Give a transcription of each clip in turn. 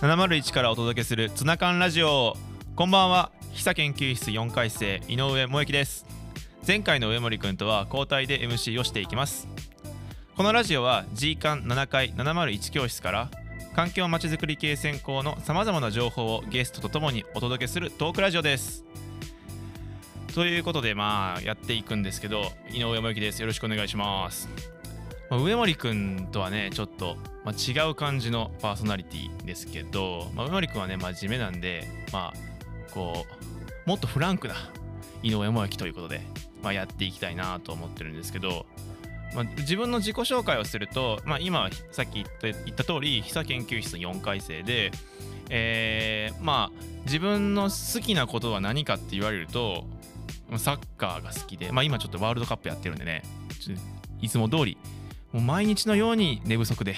701からお届けするツナ缶ラジオ。こんばんは。久研究室4回生井上萌樹です。前回の上森くんとは交代で MC をしていきます。このラジオは G 館7階701教室から環境まちづくり系専攻のさまざまな情報をゲストとともにお届けするトークラジオです。ということでまあやっていくんですけど井上萌樹です。よろしくお願いします、上森くんとはねちょっと、まあ、違う感じのパーソナリティですけど、まあ、上森くんはね真面目なんでまあこうもっとフランクな井上萌樹ということで、まあ、やっていきたいなと思ってるんですけど、まあ、自分の自己紹介をすると、まあ、今さっき言った言った通り久研究室4回生で、えー、まあ自分の好きなことは何かって言われるとサッカーが好きで、まあ、今ちょっとワールドカップやってるんでねいつも通りもう毎日のように寝不足で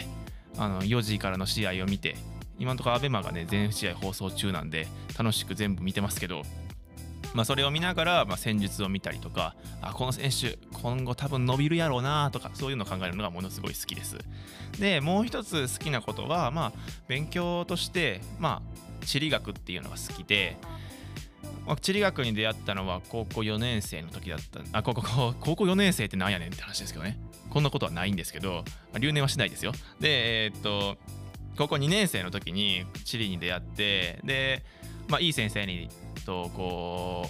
あの4時からの試合を見て今のところ ABEMA がね全試合放送中なんで楽しく全部見てますけどまあ、それを見ながら、まあ、戦術を見たりとかあこの選手今後多分伸びるやろうなとかそういうのを考えるのがものすごい好きですでもう一つ好きなことは、まあ、勉強として、まあ、地理学っていうのが好きで、まあ、地理学に出会ったのは高校4年生の時だったあ高校高校4年生ってなんやねんって話ですけどねこんなことはないんですけど、留年はしないですよ。で、えー、っと、高校2年生の時に地理に出会って、で、まあ、いい先生にとこ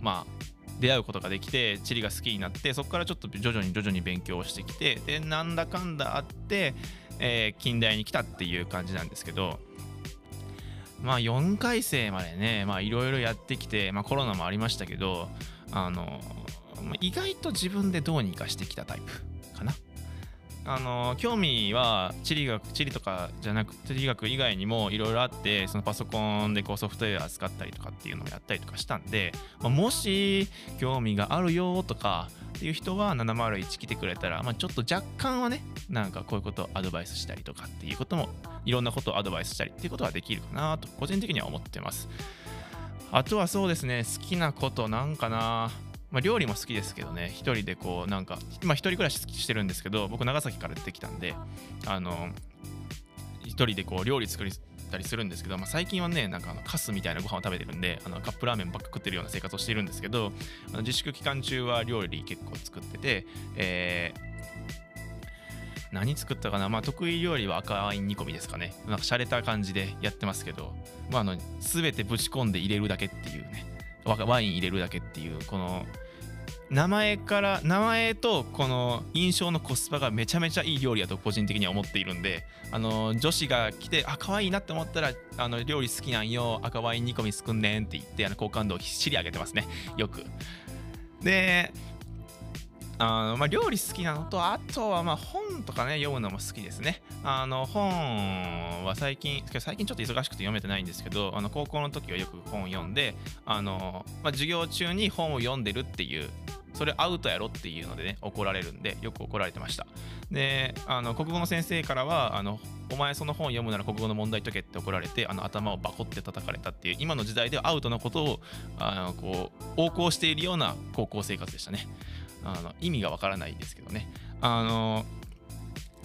う、まあ、出会うことができて地理が好きになってそこからちょっと徐々に徐々に勉強してきてでなんだかんだあって、えー、近代に来たっていう感じなんですけどまあ4回生までねいろいろやってきて、まあ、コロナもありましたけどあの意外と自分でどうにかしてきたタイプかな。あの興味は地理学地理とかじゃなく地理学以外にもいろいろあってそのパソコンでこうソフトウェア扱ったりとかっていうのをやったりとかしたんで、まあ、もし興味があるよとかっていう人は701来てくれたら、まあ、ちょっと若干はねなんかこういうことをアドバイスしたりとかっていうこともいろんなことをアドバイスしたりっていうことはできるかなと個人的には思ってます。あとはそうですね好きなことなんかな。まあ、料理も好きですけどね。一人でこうなんか今一人暮らししてるんですけど僕長崎から出てきたんであの一人でこう料理作りたりするんですけど、まあ、最近はねなんかあのカスみたいなご飯を食べてるんであのカップラーメンばっか食ってるような生活をしてるんですけどあの自粛期間中は料理結構作ってて、えー何作ったかな？まあ得意料理は赤ワイン煮込みですかね。なんか洒落た感じでやってますけどまああの全てぶち込んで入れるだけっていうねワイン入れるだけっていうこの名前から名前とこの印象のコスパがめちゃめちゃいい料理だと個人的には思っているんであの女子が来てあ可愛いなって思ったらあの料理好きなんよ赤ワイン煮込みすくんねんって言ってあの好感度をひっしり上げてますね。よく。であのまあ、料理好きなのとあとはまあ本とかね読むのも好きですね。あの本は最近最近ちょっと忙しくて読めてないんですけどあの高校の時はよく本読んであの、まあ、授業中に本を読んでるっていうそれアウトやろっていうのでね怒られるんでよく怒られてました。であの国語の先生からはあのお前その本読むなら国語の問題解けって怒られてあの頭をバコって叩かれたっていう今の時代ではアウトのことをあのこう横行しているような高校生活でしたね。あの意味がわからないんですけどね。あの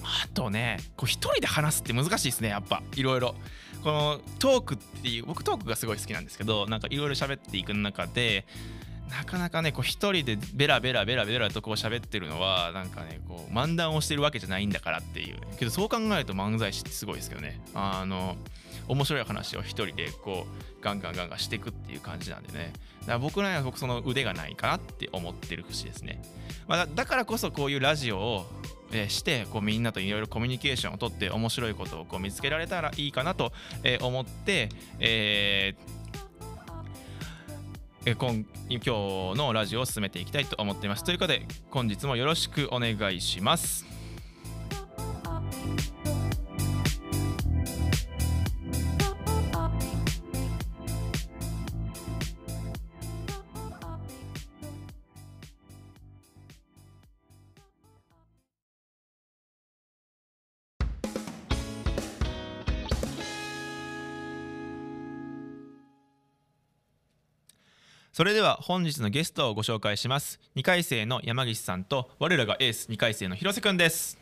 あとねこう一人で話すって難しいですねやっぱ。いろいろ。このトークっていう僕トークがすごい好きなんですけどなんかいろいろ喋っていく中でなかなかねこう一人でベラベラベラベラとこう喋ってるのはなんかねこう漫談をしてるわけじゃないんだからっていう。けどそう考えると漫才師ってすごいですけどね。あの面白い話を一人でこうガンガンガンガンしていくっていう感じなんでねだから僕らには僕その腕がないかなって思ってる節ですね、まあ、だからこそこういうラジオをしてこうみんなといろいろコミュニケーションをとって面白いことをこう見つけられたらいいかなと、思って、えー今今日のラジオを進めていきたいと思っています。ということで本日もよろしくお願いします。それでは本日のゲストをご紹介します。2回生の山岸さんと我らがエース2回生の広瀬くんです。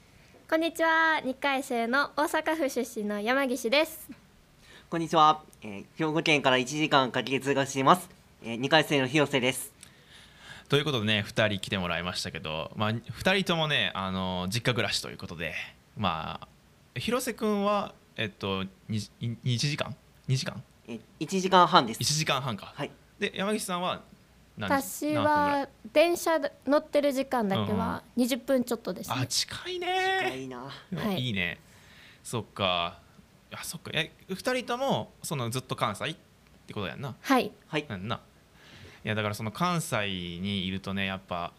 こんにちは。2回生の大阪府出身の山岸です。こんにちは、えー、兵庫県から1時間かけて通学しています、えー、2回生の広瀬です。ということでね2人来てもらいましたけど、まあ、2人ともねあの実家暮らしということでまあ広瀬くんはえっと 2, 2時間？2時間？え1時間半です。1時間半か。はいで山岸さんは私は電車乗ってる時間だけは20分ちょっとです、ね、あ近いね。近いな、はい、いいね。そっか。あそっか。え2人ともそのずっと関西ってことやんな？はい。はい。なんな。いやだからその関西にいるとねやっぱ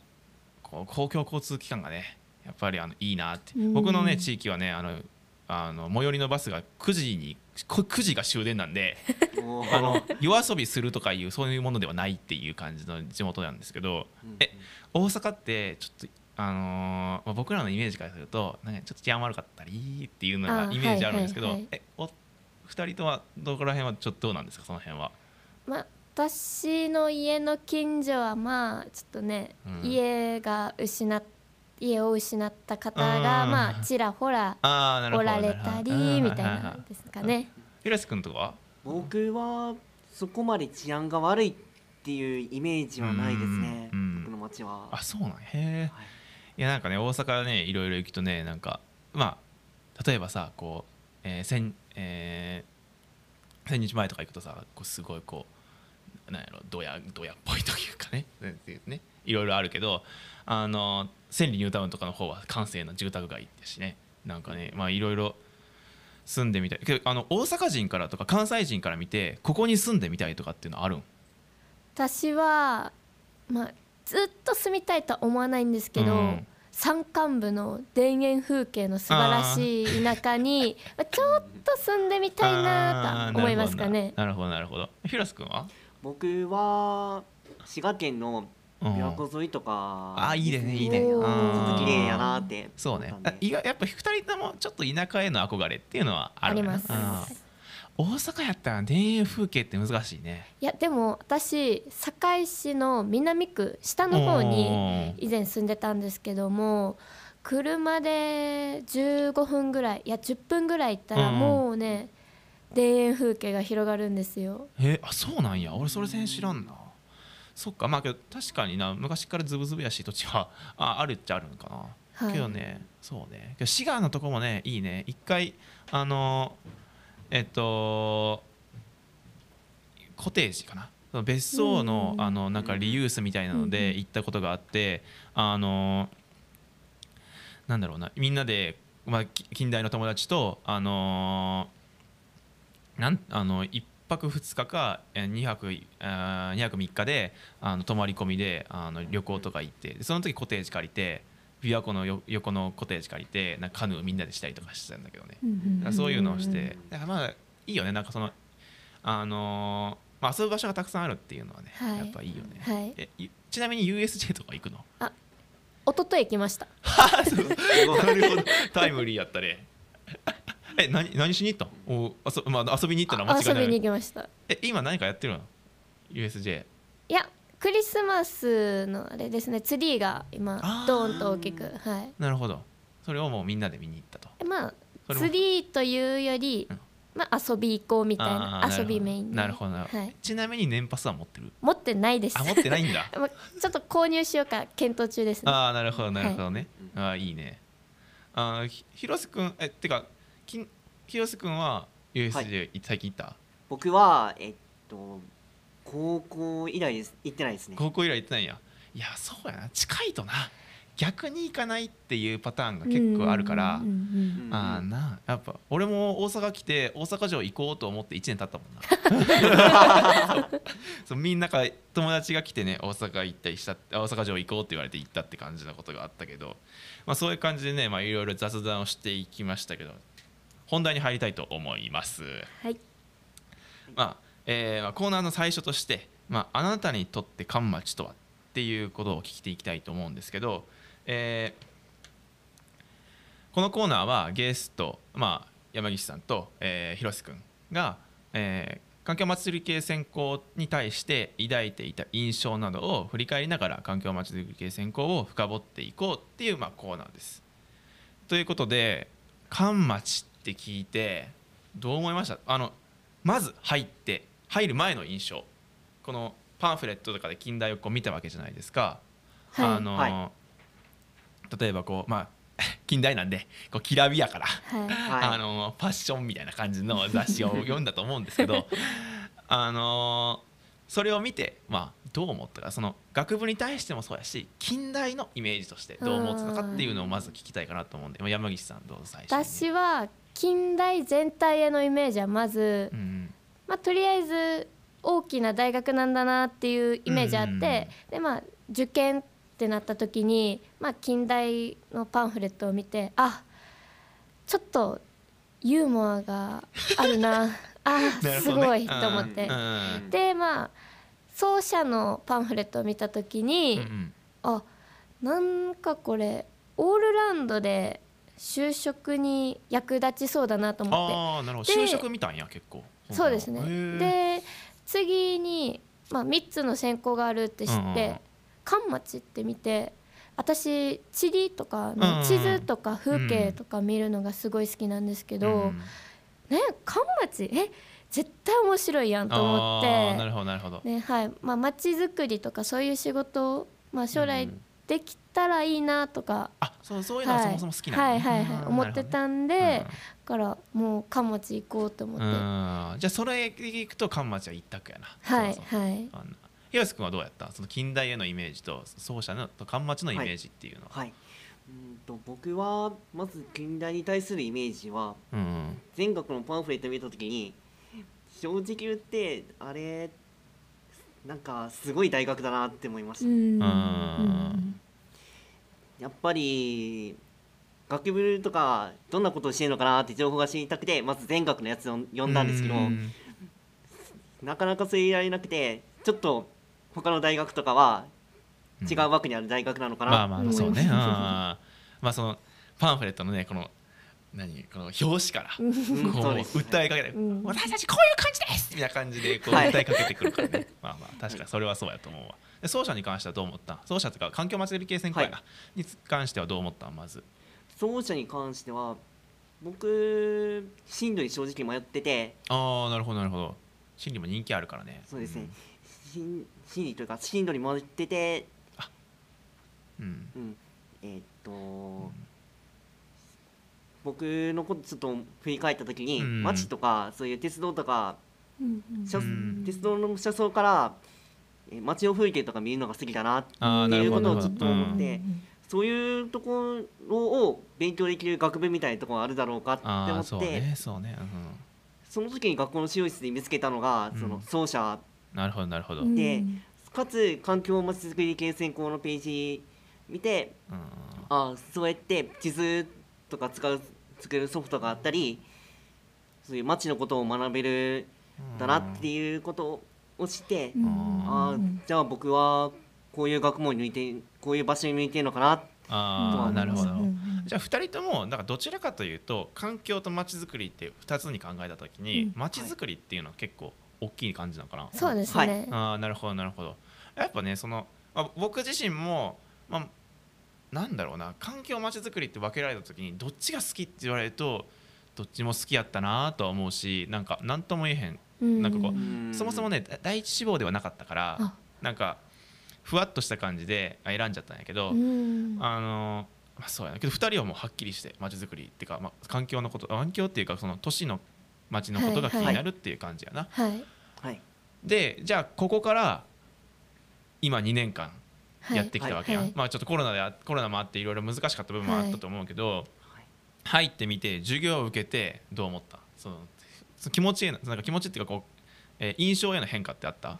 こう公共交通機関がねやっぱりあのいいなって。僕のね地域はねあのあの最寄りのバスが9時に9時が終電なんであの夜遊びするとかいうそういうものではないっていう感じの地元なんですけど、え大阪ってちょっとあのー、まあ、僕らのイメージからするとなんかちょっと治安悪かったりっていうのがイメージあるんですけど、はいはいはい、えお2人とはどこら辺はちょっとどうなんですかその辺は？まあ私の家の近所はまあちょっとね、うん、家が失っ家を失った方がまあちらほらおられたりみたいなんですかね。広瀬君とかは？僕はそこまで治安が悪いっていうイメージはないですね、僕の町は。あそうなんへえ、はい、いやなんかね大阪ねいろいろ行くとねなんかまあ例えばさこう、えー千えー、千日前とか行くとさこうすごいこうなんやろドヤドヤっぽいというかね。ねいろいろあるけどあの千里ニュータウンとかの方は閑静な住宅街ですしね。なんかねまあいろいろ住んでみたい。けどあの大阪人からとか関西人から見てここに住んでみたいとかっていうのはあるん？私は、まあ、ずっと住みたいとは思わないんですけど、うん、山間部の田園風景の素晴らしい田舎に ちょっと住んでみたいなと思いますかね。なるほどなるほど。広瀬君は？僕は滋賀県の琵琶湖沿いとか、あいいねいいね。ちょっと綺麗やなって。そうね。意外やっぱ二人ともちょっと田舎への憧れっていうのはあるあります。大阪やったら田園風景って難しいね。いやでも私堺市の南区下の方に以前住んでたんですけども車で15分ぐらいいや10分ぐらい行ったらもうね、田園風景が広がるんですよ。えあそうなんや。俺それ全然知らんなそっか。まあけど確かにな。昔からズブズブやし土地は。ああるっちゃあるのかな、はい、けどねそうね。滋賀のとこもねいいね。一回あのえっとコテージかな。別荘のあのなんかリユースみたいなので行ったことがあってあのなんだろうな。みんなで、まあ、近代の友達とあのなんあの一泊2日か2泊 ,2 泊3日であの泊まり込みであの旅行とか行ってその時コテージ借りて琵琶湖の横のコテージ借りてなんかカヌーみんなでしたりとかしてたんだけどね、うん、そういうのをしてだからまあいいよね。なんかそのあのー、まあ、遊ぶ場所がたくさんあるっていうのはね、はい、やっぱいいよね、はい、えちなみに USJ とか行くの？あ一昨日行きました。タイムリーやったね え何何しに行ったおあそ、まあ、遊びに行ったのは間違いない。遊びに行きました。え今何かやってるの？USJ いやクリスマスのあれですね。ツリーが今ドーンと大きく。はい。なるほど。それをもうみんなで見に行ったと。まあツリーというより、うん、まあ、遊び行こうみたいな遊びメインなるほどはい、ちなみに年パスは持ってる？持ってないです。あ持ってないんだ、まあ、ちょっと購入しようか検討中ですね。ああなるほどなるほどね、はい、ああいいね。あ広瀬君えってかき広瀬君は USJ、最近行った？僕はえっと高校以来です行ってないですね。高校以来行ってないや。いやそうやな。近いとな。逆に行かないっていうパターンが結構あるから。あなやっぱ俺も大阪来て大阪城行こうと思って1年経ったもんな。そう。みんなから友達が来てね大阪行ったりした大阪城行こうって言われて行ったって感じのことがあったけど、まあ、そういう感じでねいろいろ雑談をしていきましたけど本題に入りたいと思います。はい。まあ、えー、コーナーの最初として、まあ、あなたにとってカンマチとはっていうことを聞いていきたいと思うんですけど、えー、このコーナーはゲスト、まあ、山岸さんと、えー、広瀬君が、えー、環境祭り系専攻に対して抱いていた印象などを振り返りながら環境祭り系専攻を深掘っていこうっていうまあコーナーです。ということで関町って聞いてどう思いました？あのまず入って入る前の印象。このパンフレットとかで近代をこう見たわけじゃないですか。はい、あの、はい、例えばこうまあ 近代なんでこうきらびやかな、はい、あのファッションみたいな感じの雑誌を読んだと思うんですけど あのそれを見て、まあ、どう思ったか。その学部に対してもそうやし近代のイメージとしてどう思ってたかっていうのをまず聞きたいかなと思うんで山岸さんどうぞ最初私は近代全体へのイメージはまず、うん、まあ、とりあえず大きな大学なんだなっていうイメージあって、でまあ受験ってなった時に、まあ、近代のパンフレットを見てあちょっとユーモアがあるな。あすごい。と思って、でまあ奏者のパンフレットを見た時に、うんうん、あなんかこれオールラウンドで就職に役立ちそうだなと思って。あなるほど。就職見たんや結構。そうですね。で次に、まあ、3つの専攻があるって知って関町って見て私地理とかの地図とか風景とか見るのがすごい好きなんですけど、ね関町え絶対面白いやんと思って。なるほどなるほど、ねはい。まあ、街づくりとかそういう仕事を、まあ、将来できたらいいなとか、あそうそういうのはそもそも好きなはいはいはい、思ってたんで、からもう関町行こうと思って。じゃあそれで行くと関町は一択やな。はいはい。広瀬君はどうやった？その近代へのイメージと奏者のと関町のイメージっていうのは、はい、うんと僕はまず近代に対するイメージは、うん、全国のパンフレット見た時に正直言ってあれなんかすごい大学だなって思いました。やっぱり学部とかどんなことをしてるのかなって情報が知りたくてまず全学のやつを読んだんですけどなかなかそう言われなくてちょっと他の大学とかは違う枠にある大学なのかな、まあまあそうね。まあそのパンフレットのねこの何この表紙からこう訴えかけて、私たちこういう感じですみたいな感じでこう訴えかけてくるからね、まあまあ確かにそれはそうやと思うわ。奏者に関してはどう思った？奏者とか環境祭り系専攻やな、に関してはどう思った？まず。奏者に関しては僕進路に正直迷ってて。ああなるほどなるほど。心理も人気あるからね。そうですね、うん、心理というか進路に迷ってて。うん、うん、えー、っと、うん僕のことちょっと振り返った時に、うん、街とかそういう鉄道とか、うん、鉄道の車窓から街の風景とか見るのが好きだなっていうことをちょっと思って、そういうところを勉強できる学部みたいなところあるだろうかって思って、そねその時に学校の資料室で見つけたのが、その奏者なるほどなるほど。でかつ環境まちづくり系専攻のページ見て、あそうやって地図とか使う作るソフトがあったりそういう街のことを学べるだなっていうことをして、うん、あじゃあ僕はこういう学問に向いてこういう場所に向いてるのかなあなるほど、じゃあ2人ともなんかどちらかというと環境とまちづくりって2つに考えた時にまちづくりっていうのは結構大きい感じなのかな、そうですね、ああなるほどなるほど。やっぱねその、まあ、僕自身も、まあ、なんだろうな環境まちづくりって分けられた時にどっちが好きって言われるとどっちも好きやったなとは思うしなんか何とも言えへん。なんかこうそもそもね第一志望ではなかったからなんかふわっとした感じで選んじゃったんやけどあのまあそうやな。けど2人はもうはっきりしてまちづくりっていうか、まあ、環境のこと環境っていうかその都市の街のことが気になるっていう感じやな。はい。はい、でじゃあここから今2年間やってきたわけや、はいはい、まあちょっとコロナでコロナもあっていろいろ難しかった部分もあったと思うけど、入ってみて授業を受けてどう思った？その気持ちへのなんか気持ちっていうかこう、えー、印象への変化ってあった？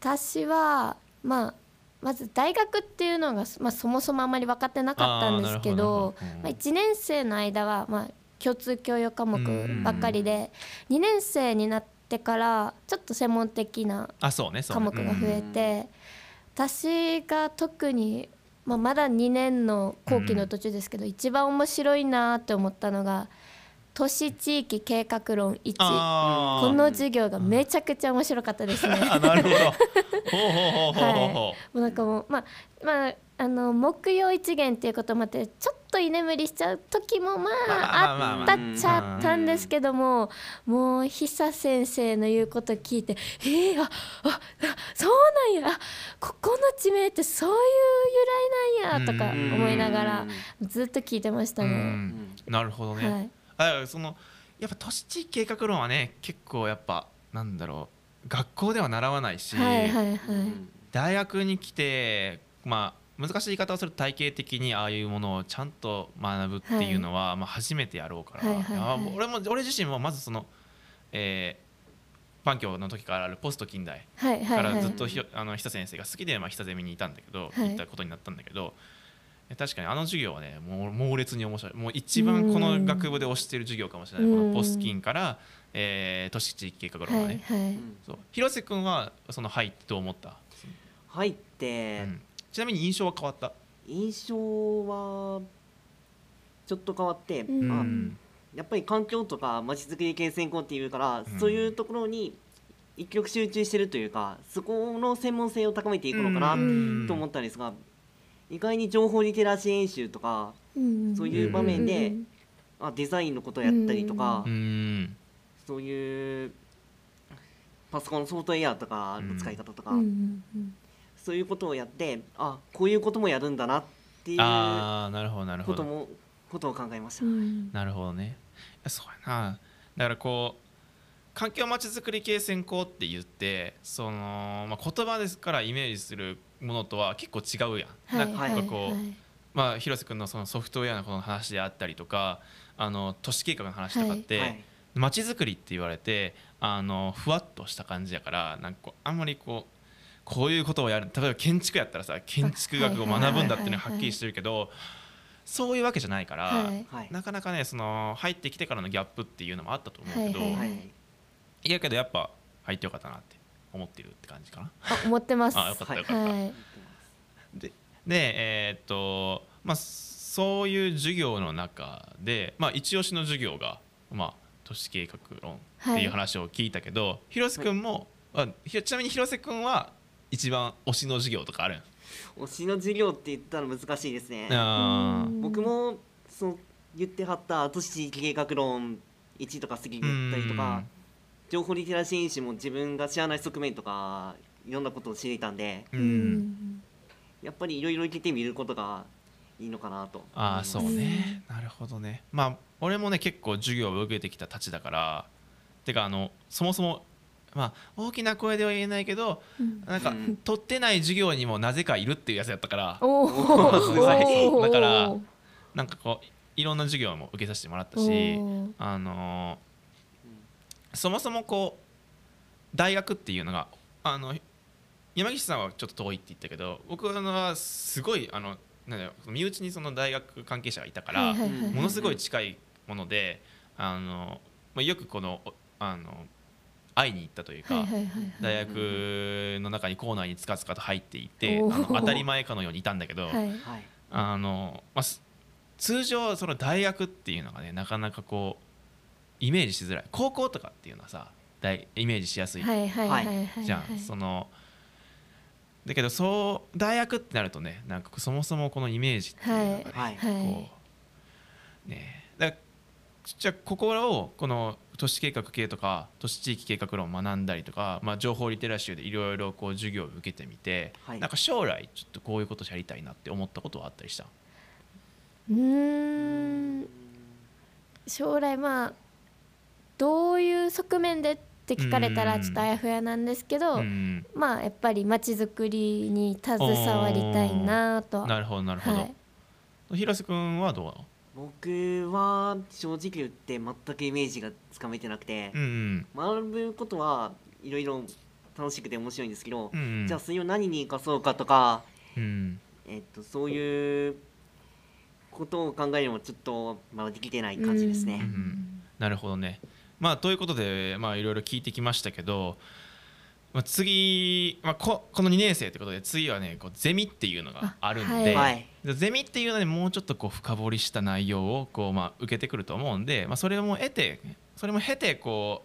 私はまあまず大学っていうのが、まあ、そもそもあまり分かってなかったんですけどまあ、1年生の間は、まあ、共通教養科目ばっかりで2年生になってからちょっと専門的な科目が増えて。私が特に、まあ、まだ2年の後期の途中ですけど、うん、一番面白いなって思ったのが都市地域計画論1あー。この授業がめちゃくちゃ面白かったですね。あなるほど。ほうほうほうほうほうほう。もうなんかもうまあまああの木曜一元っていうこともあってちょっと居眠りしちゃう時もままあまあったっちゃったんですけどももう久先生の言うこと聞いてえー、あああそうなんや。あここの地名ってそういう由来なんやとかうん。思いながらずっと聞いてましたうね。ん。なるほどね、はい。あそのやっぱ都市地域計画論はね結構やっぱなんだろう学校では習わないし、はいはいはい。大学に来てまあ難しい言い方をすると体系的にああいうものをちゃんと学ぶっていうのは、まあ、初めてやろうから、はいはいはい。あ俺も俺自身もまずその、えー、パン教の時からあるポスト近代はいはいはい。からずっとひあの久先生が好きで、まあ、久ゼミにいたんだけど、はい。行ったことになったんだけど確かにあの授業はねもう猛烈に面白い。もう一番この学部で推してる授業かもしれない、うん。このポスキンから、えー都市地域計画論がね、はいはい。そう。広瀬君はその入ってどう思った、入って、うんちなみに印象は変わった、印象はちょっと変わって、うん。やっぱり環境とかまちづくり系専攻っていうから、うん。そういうところに一極集中してるというかそこの専門性を高めていくのかなうん。と思ったんですが、意外に情報リテラシー演習とかうん。そういう場面で、うん。あデザインのことをやったりとか、うん。そういうパソコンのソフトウェアとかの使い方とか、うん。うん。うんそういうことをやってあこういうこともやるんだなっていうああなるほどなるほど。こともことを考えました。うん。なるほどね。そうやな。だからこう環境まちづくり系専攻って言ってその、まあ、言葉ですからイメージするものとは結構違うやん、はいなんはいかこう、はいまあ、広瀬君のそのソフトウェアのこの話であったりとかあの都市計画の話とかって、はい。まちづくりって言われてあのふわっとした感じやからなんかこうあんまりこうこういうことをやる。例えば建築やったらさ建築学を学ぶんだっていうのははっきりしてるけどそういうわけじゃないから、はい。はいなかなかねその入ってきてからのギャップっていうのもあったと思うけど、はい。はい。はいいやけどやっぱ入ってよかったなって思ってるって感じかな？あ思ってます。あよかったよかった。はい。ででえーっとまあそういう授業の中で、まあ、一押しの授業が、まあ、都市計画論っていう話を聞いたけど、広瀬君も、あひちなみに広瀬君は一番推しの授業とかあるん。推しの授業って言ったら難しいですね。僕もそう言ってはった都市計画論1とか過ぎだったりとか情報リテラシー演習も自分が知らない側面とかいろんなことを知れたんでやっぱりいろいろ聞いてみることがいいのかなとああそうね、なるほどね。まあ俺もね結構授業を受けてきたたちだからてかあのそもそもまあ大きな声では言えないけどうん。なんか、うん。取ってない授業にもなぜかいるっていうやつやったから。だからなんかこういろんな授業も受けさせてもらったしあのーそもそもこう大学っていうのがあの山岸さんはちょっと遠いって言ったけど僕はすごいあのなん身内にその大学関係者がいたから、はいはいはいものすごい近いものであの、まあ、よくこのおあの会いに行ったというか。大学の中に校内につかつかと入っていてあの当たり前かのようにいたんだけど、はい。はい。あのまあ、す通常その大学っていうのがねなかなかこうイメージしづらい。高校とかっていうのはさ大イメージしやすいはいはいはいはいはい。じゃん、そのだけどそう大学ってなるとねなんかそもそもこのイメージっていうのがね、はい。はい。こうねだからじゃあここをこの都市計画系とか都市地域計画論を学んだりとか、まあ、情報リテラシーでいろいろこう授業を受けてみて、はい。なんか将来ちょっとこういうことやりたいなって思ったことはあったりした？うーん。将来まあどういう側面でって聞かれたらちょっとあやふやなんですけど、うんまあやっぱりまちづくりに携わりたいなとなるほどなるほど、はい。広瀬君はどうなの？僕は正直言って全くイメージがつかめてなくてうん学ぶことはいろいろ楽しくて面白いんですけどうんうん。じゃあそれを何に生かそうかとかうんえっとそういうことを考えるのもちょっとまだできてない感じですね。うんなるほどね。まあということでまあいろいろ聞いてきましたけどまあ、次、まあ、ここの2年生ってことで次はねこうゼミっていうのがあるんで、ははい。でゼミっていうのでもうちょっとこう深掘りした内容をこう、まあ、受けてくると思うんで、まあ、それも得てそれも経てこ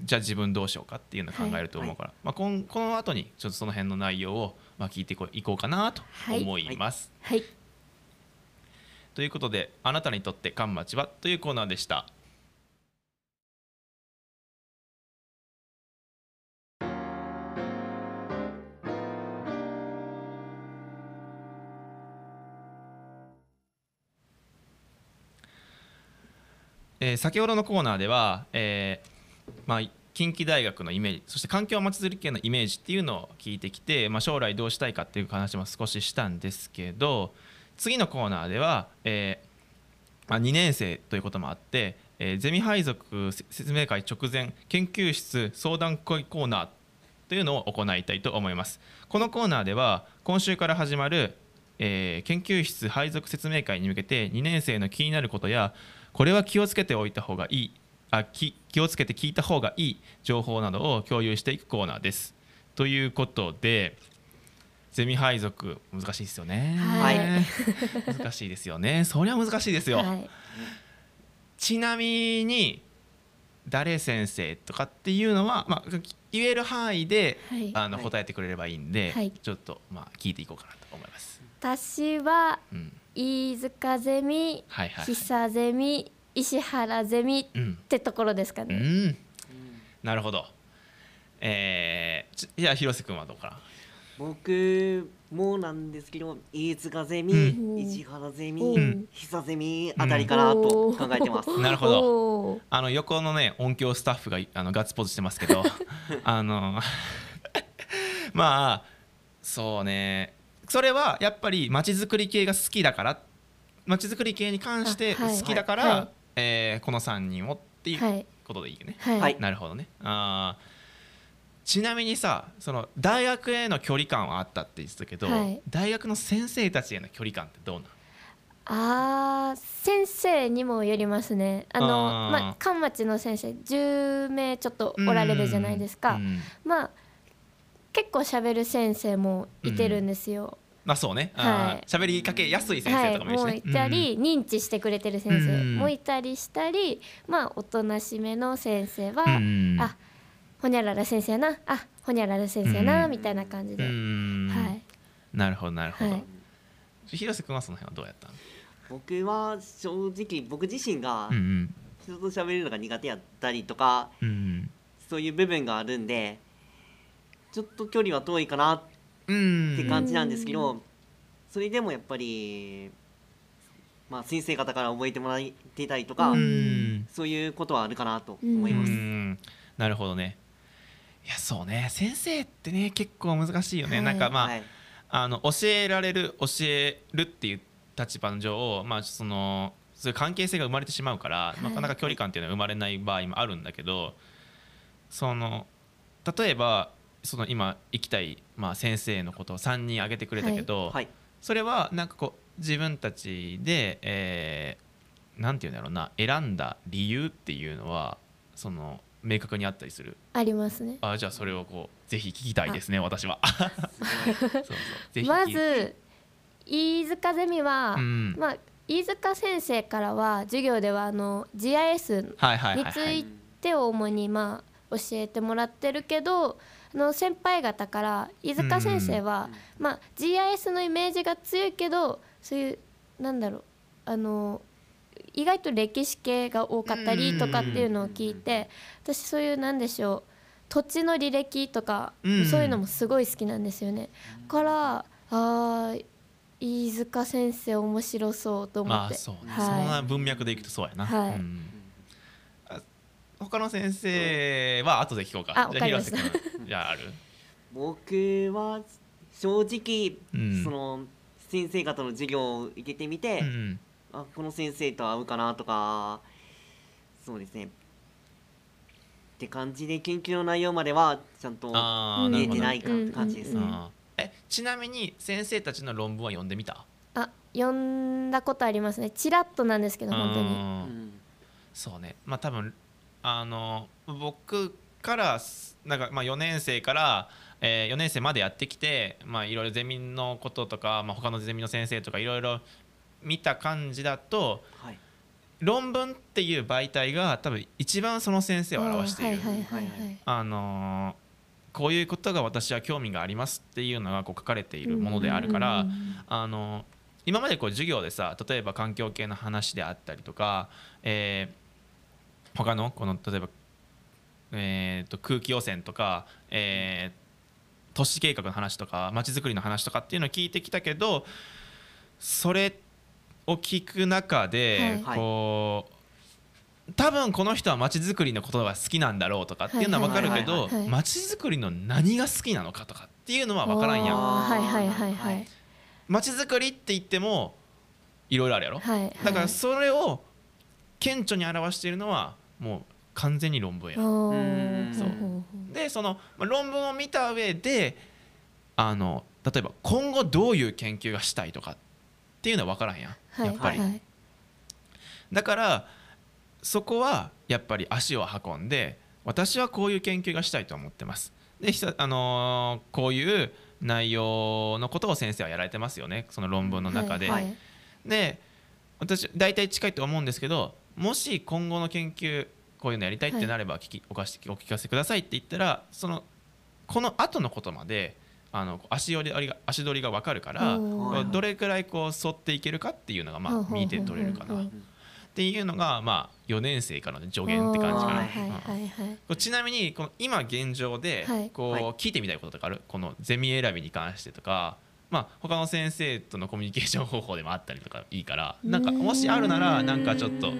うじゃあ自分どうしようかっていうのを考えると思うから、まあ、こんこの後にちょっとその辺の内容を、まあ、聞いていこうかなと思います。はいということで「あなたにとって関町は?」というコーナーでした。えー先ほどのコーナーでは、えーまあ、近畿大学のイメージそして環境まちづくり系のイメージっていうのを聞いてきて、まあ、将来どうしたいかっていう話も少ししたんですけど次のコーナーでは、えーまあ、2年生ということもあって、えーゼミ配属説明会直前研究室相談会コーナーというのを行いたいと思います。このコーナーでは今週から始まる、えー研究室配属説明会に向けて2年生の気になることやこれは気をつけておいた方がいい。あ気気をつけて聞いた方がいい情報などを共有していくコーナーです。ということでゼミ配属難しいですよね、はい。難しいですよね。そりゃ難しいですよ、はい。ちなみに誰先生とかっていうのは、まあ、言える範囲ではい。あのはい。答えてくれればいいんで、はい。ちょっとまあ聞いていこうかなと思います。私はうん、飯塚ゼミはいはい、はい。久ゼミ石原ゼミっうん、てところですかね、うん、なるほど。えー、ちいや広瀬君はどうかな？僕もなんですけど飯塚ゼミ、うん石原ゼうミ、ん久ゼミあたりかなと考えてます。なるほど。あの横のね音響スタッフがあのガッツポーズしてますけど あの まあそうねそれはやっぱり街づくり系が好きだから街づくり系に関して好きだから、はい。はい。えーこの3人をっていうはいことでいいよね。はい、はい。なるほどね。あーちなみにさその大学への距離感はあったって言ってたけど、はい。大学の先生たちへの距離感ってどうなの？あー先生にもよりますね。あのまあ関町の先生10名ちょっとおられるじゃないですか、うん。まあ結構喋る先生もいてるんですよ、まあそうね。はい。喋、りかけやすい先はい生とかもいるしね、もうい。たり、認知してくれてる先生もいたりしたり、まあおとなしめの先生は、うんうんあほにゃらら先生やな。あほにゃらら先生やな、うんみたいな感じで、うんはい。なるほどなるほど、はい。広瀬君はその辺はどうやったの僕は正直僕自身がうん。人と喋るのが苦手やったりとかうんうん。そういう部分があるんでちょっと距離は遠いかなっうん。て感じなんですけど、それでもやっぱり、まあ、先生方から覚えてもらってたりとか、うん。そういうことはあるかなと思います。うん。なるほどね。いやそうね。先生ってね結構難しいよね、はいなんかまあ、はい。あの教えられる教えるっていう立場の上まあそのそういう関係性が生まれてしまうから、い。なかなか距離感っていうのは生まれない場合もあるんだけどその例えばその今行きたい、まあ、先生のことを3人挙げてくれたけど、はい。それはなんかこう自分たちで、えーなんていうんだろうな選んだ理由っていうのはその明確にあったりする？ありますね。あじゃあそれをこうぜひ聞きたいですね私は。まず飯塚ゼミは、うん。まあ飯塚先生からは授業ではあの GIS はいはいはい、につはいいてを主にまあ教えてもらってるけどあの先輩方から飯塚先生は、まあ、GIS のイメージが強いけどそういうなんだろうあの意外と歴史系が多かったりとかっていうのを聞いて私そういうなんでしょう土地の履歴とかうんそういうのもすごい好きなんですよね。からあー飯塚先生面白そうと思って、まあそうね、はい。そんな文脈でいくとそうやな、はい。うん。あ他の先生は後で聞こうか。じゃああわかりま広した。瀬君 じゃあある。僕は正直、うん。その先生方の授業を受けてみて、うん。あこの先生と合うかなとかそうですね。って感じで研究の内容まではちゃんと見えてないかって感じです、うんうんあーえちなみに先生たちの論文は読んでみた？あ読んだことありますね。ちらっとなんですけど本当に。そうね。まあ多分あの僕からなんかまあ4年生からえー、4年生までやってきて、まあ、いろいろゼミのこととか、まあ、他のゼミの先生とかいろいろ見た感じだと、はい、論文っていう媒体が多分一番その先生を表している。あのこういうことが私は興味がありますっていうのがこう書かれているものであるから、あの今までこう授業でさ例えば環境系の話であったりとか、えー、他のこの例えば、えー、と空気汚染とか、えー、都市計画の話とかまちづくりの話とかっていうのを聞いてきたけどそれを聞く中でこう、多分この人はまちづくりのことが好きなんだろうとかっていうのは分かるけどまちづくりの何が好きなのかとかっていうのは分からんやん。まちづくりって言ってもいろいろあるやろ、だからそれを顕著に表しているのはもう完全に論文や。そう。でその論文を見た上であの例えば今後どういう研究がしたいとかっていうのは分からんやん。やっぱり、はいはい、だからそこはやっぱり足を運んで私はこういう研究がしたいと思ってます。であのー、こういう内容のことを先生はやられてますよね。その論文の中で、はいはい、で私大体近いと思うんですけどもし今後の研究こういうのやりたいってなれば聞き、おかしお聞かせくださいって言ったらそのこの後のことまであの足取りが足取りが分かるからどれくらいこう沿っていけるかっていうのがまあ見て取れるかな。っていうのがまあ4年生からの助言って感じかな、うん、ちなみにこの今現状でこう聞いてみたいこととかある？このゼミ選びに関してとかまあ他の先生とのコミュニケーション方法でもあったりとかいいからなんかもしあるならなんかちょっと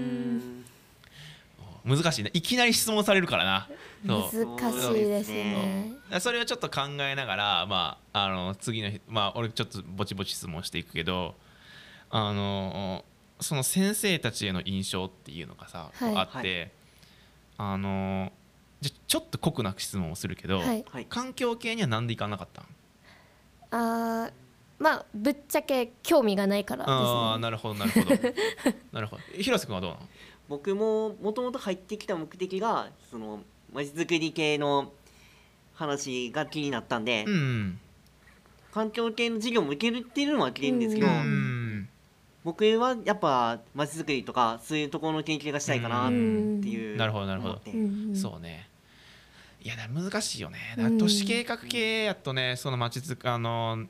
難しいねいきなり質問されるからな。難しいですね。それをちょっと考えながらまああの次の日まあ俺ちょっとぼちぼち質問していくけどあのその先生たちへの印象っていうのがさ、はい、あって、はい、あのじゃちょっと酷な質問をするけど、はい、環境系にはなんで行かなかったん？あまあぶっちゃけ興味がないからです、ね、ああなるほどなるほど。なるほど。広瀬君はどうなの？僕ももともと入ってきた目的がそのまちづくり系の話が気になったんで、うん、環境系の授業も受けるっていうのは聞けるんですけど、うん、僕はやっぱまちづくりとかそういうところの研究がしたいかなっていう、うん、なるほどなるほど。そうねいや難しいよね。都市計画系やとねそのまちづくあの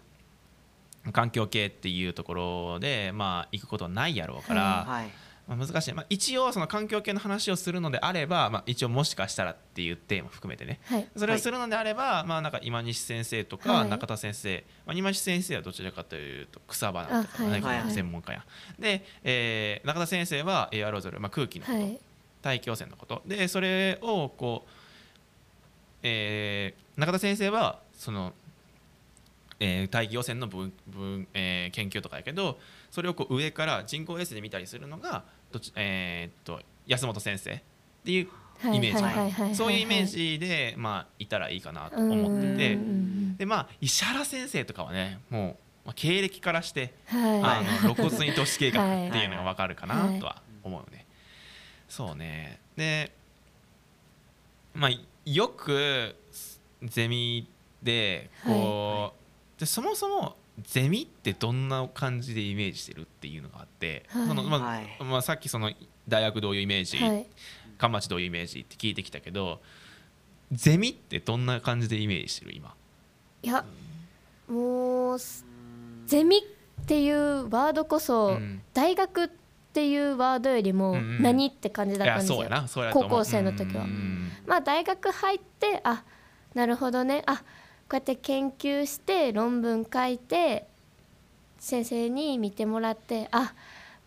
環境系っていうところでまあ行くことはないやろうから、はいはい。まあ、難しい、まあ、一応その環境系の話をするのであれば、まあ、一応もしかしたらっていうテーマ含めてね、はい、それをするのであれば、まあ、なんか今西先生とか中田先生、はい、まあ、今西先生はどちらかというと草花とか、ね、はい、専門家や、で、えー、中田先生はエアロゾル、まあ、空気のこと、大気汚染のこと。でそれをこう、えー、中田先生はそのえー、大気汚染の分分、えー、研究とかやけどそれをこう上から人工衛星で見たりするのがどち、えー、っと安本先生っていうイメージ。そういうイメージで、まあ、いたらいいかなと思って。てで、まあ、石原先生とかはねもう、まあ、経歴からして、あの露骨に都市計画っていうのが分かるかなとは思うね。そうね。で、まあ、よくゼミでこう、でそもそもゼミってどんな感じでイメージしてるっていうのがあって、はい、そのまあ、まあ、さっきその大学どういうイメージ、はい、どういうイメージって聞いてきたけどゼミってどんな感じでイメージしてる今？いやもうゼミっていうワードこそ、うん、大学っていうワードよりも何って感じだったんですよ、うん、高校生の時は。まあ大学入ってあなるほどね。あこうやって研究して論文書いて先生に見てもらってあ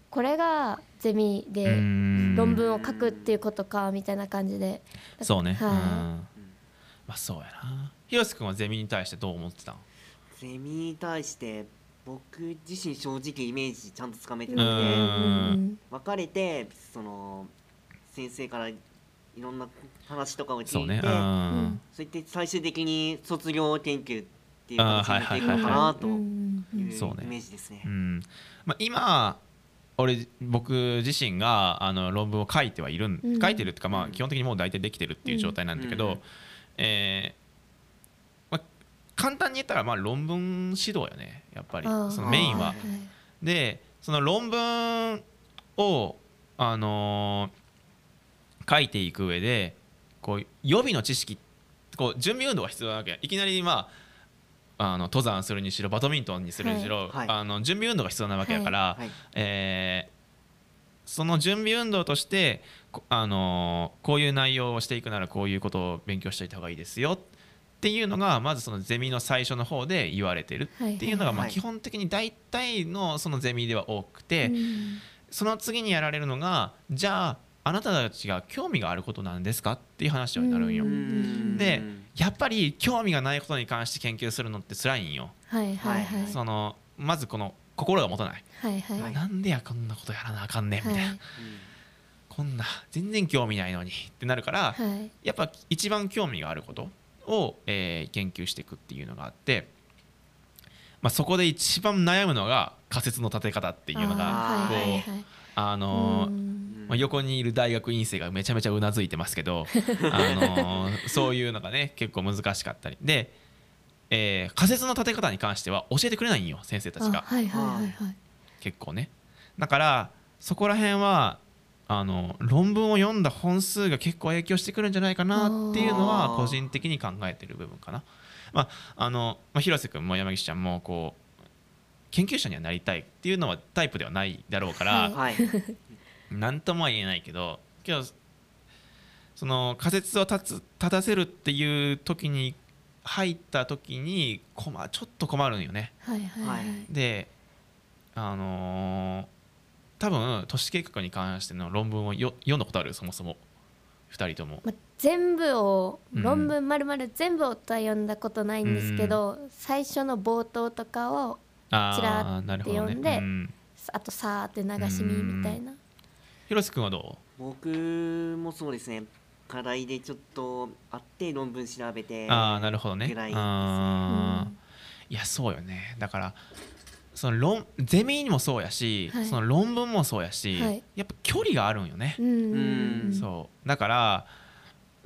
これがゼミで論文を書くっていうことかみたいな感じで。そうね、はい、まあそうやな。広瀬君はゼミに対してどう思ってたゼミに対して僕自身正直イメージちゃんとつかめてなくて別れてその先生からいろんな話とかを聞いてそう,、ね、そうやって最終的に卒業研究っていう形になっていくのかなというイメージですね。まあ、今俺僕自身があの論文を書いてはいるん、うん。書いてるっていうかまあ基本的にもう大体できてるっていう状態なんだけど、うん。えーまあ、簡単に言ったらまあ論文指導よね。やっぱり。そのメインは。は。いでその論文をあのー書いていく上でこう予備の知識こう準備運動が必要なわけ。いきなりまああの登山するにしろバドミントンにするにしろ、はいはい。あの準備運動が必要なわけだから、はいえーその準備運動としてこあのーこういう内容をしていくならこういうことを勉強しておいた方がいいですよっていうのがまずそのゼミの最初の方で言われてるっていうのがまあはい基本的に大体のそのゼミでは多くて、うん。その次にやられるのがじゃああなたたちが興味があることなんですかっていう話になるんよ。でやっぱり興味がないことに関して研究するのって辛いんよ。はいはいはい。そのまずこの心が持たない、はい。はいはい。なんでやこんなことやらなあかんねんみたいな、はい。こんな全然興味ないのにってなるから、はい。やっぱ一番興味があることを、えー研究していくっていうのがあって、まあ、そこで一番悩むのが仮説の立て方っていうのがこうはいはいはい。あのまあ、横にいる大学院生がめちゃめちゃうなずいてますけど、あのーそういうのがね結構難しかったり。で、えー仮説の立て方に関しては教えてくれないんよ先生たちが。あはいはいはいはい。結構ね。だからそこら辺はあの論文を読んだ本数が結構影響してくるんじゃないかなっていうのは個人的に考えてる部分かな。まああのまあ、広瀬君も山岸ちゃんもこう研究者にはなりたいっていうのはタイプではないだろうから、はいはい何ともは言えないけどけどその仮説を立つ立たせるっていう時に入った時に困ちょっと困るんよね。はいはいはいであのー多分都市計画に関しての論文をよ読んだことあるそもそも。2人とも。まあ、全部をうん。論文まるまる全部をとは読んだことないんですけど、最初の冒頭とかをあちらーなるほど読んでうん。あとさーって流し見みたいな。広瀬君はど僕もそうですね。課題でちょっとあって論文調べてうああなるほどね。ぐらいですあー。いやそうよね。だからその論ゼミにもそうやし、はい。その論文もそうやし、はい。やっぱ距離があるんよね。うんそう。だから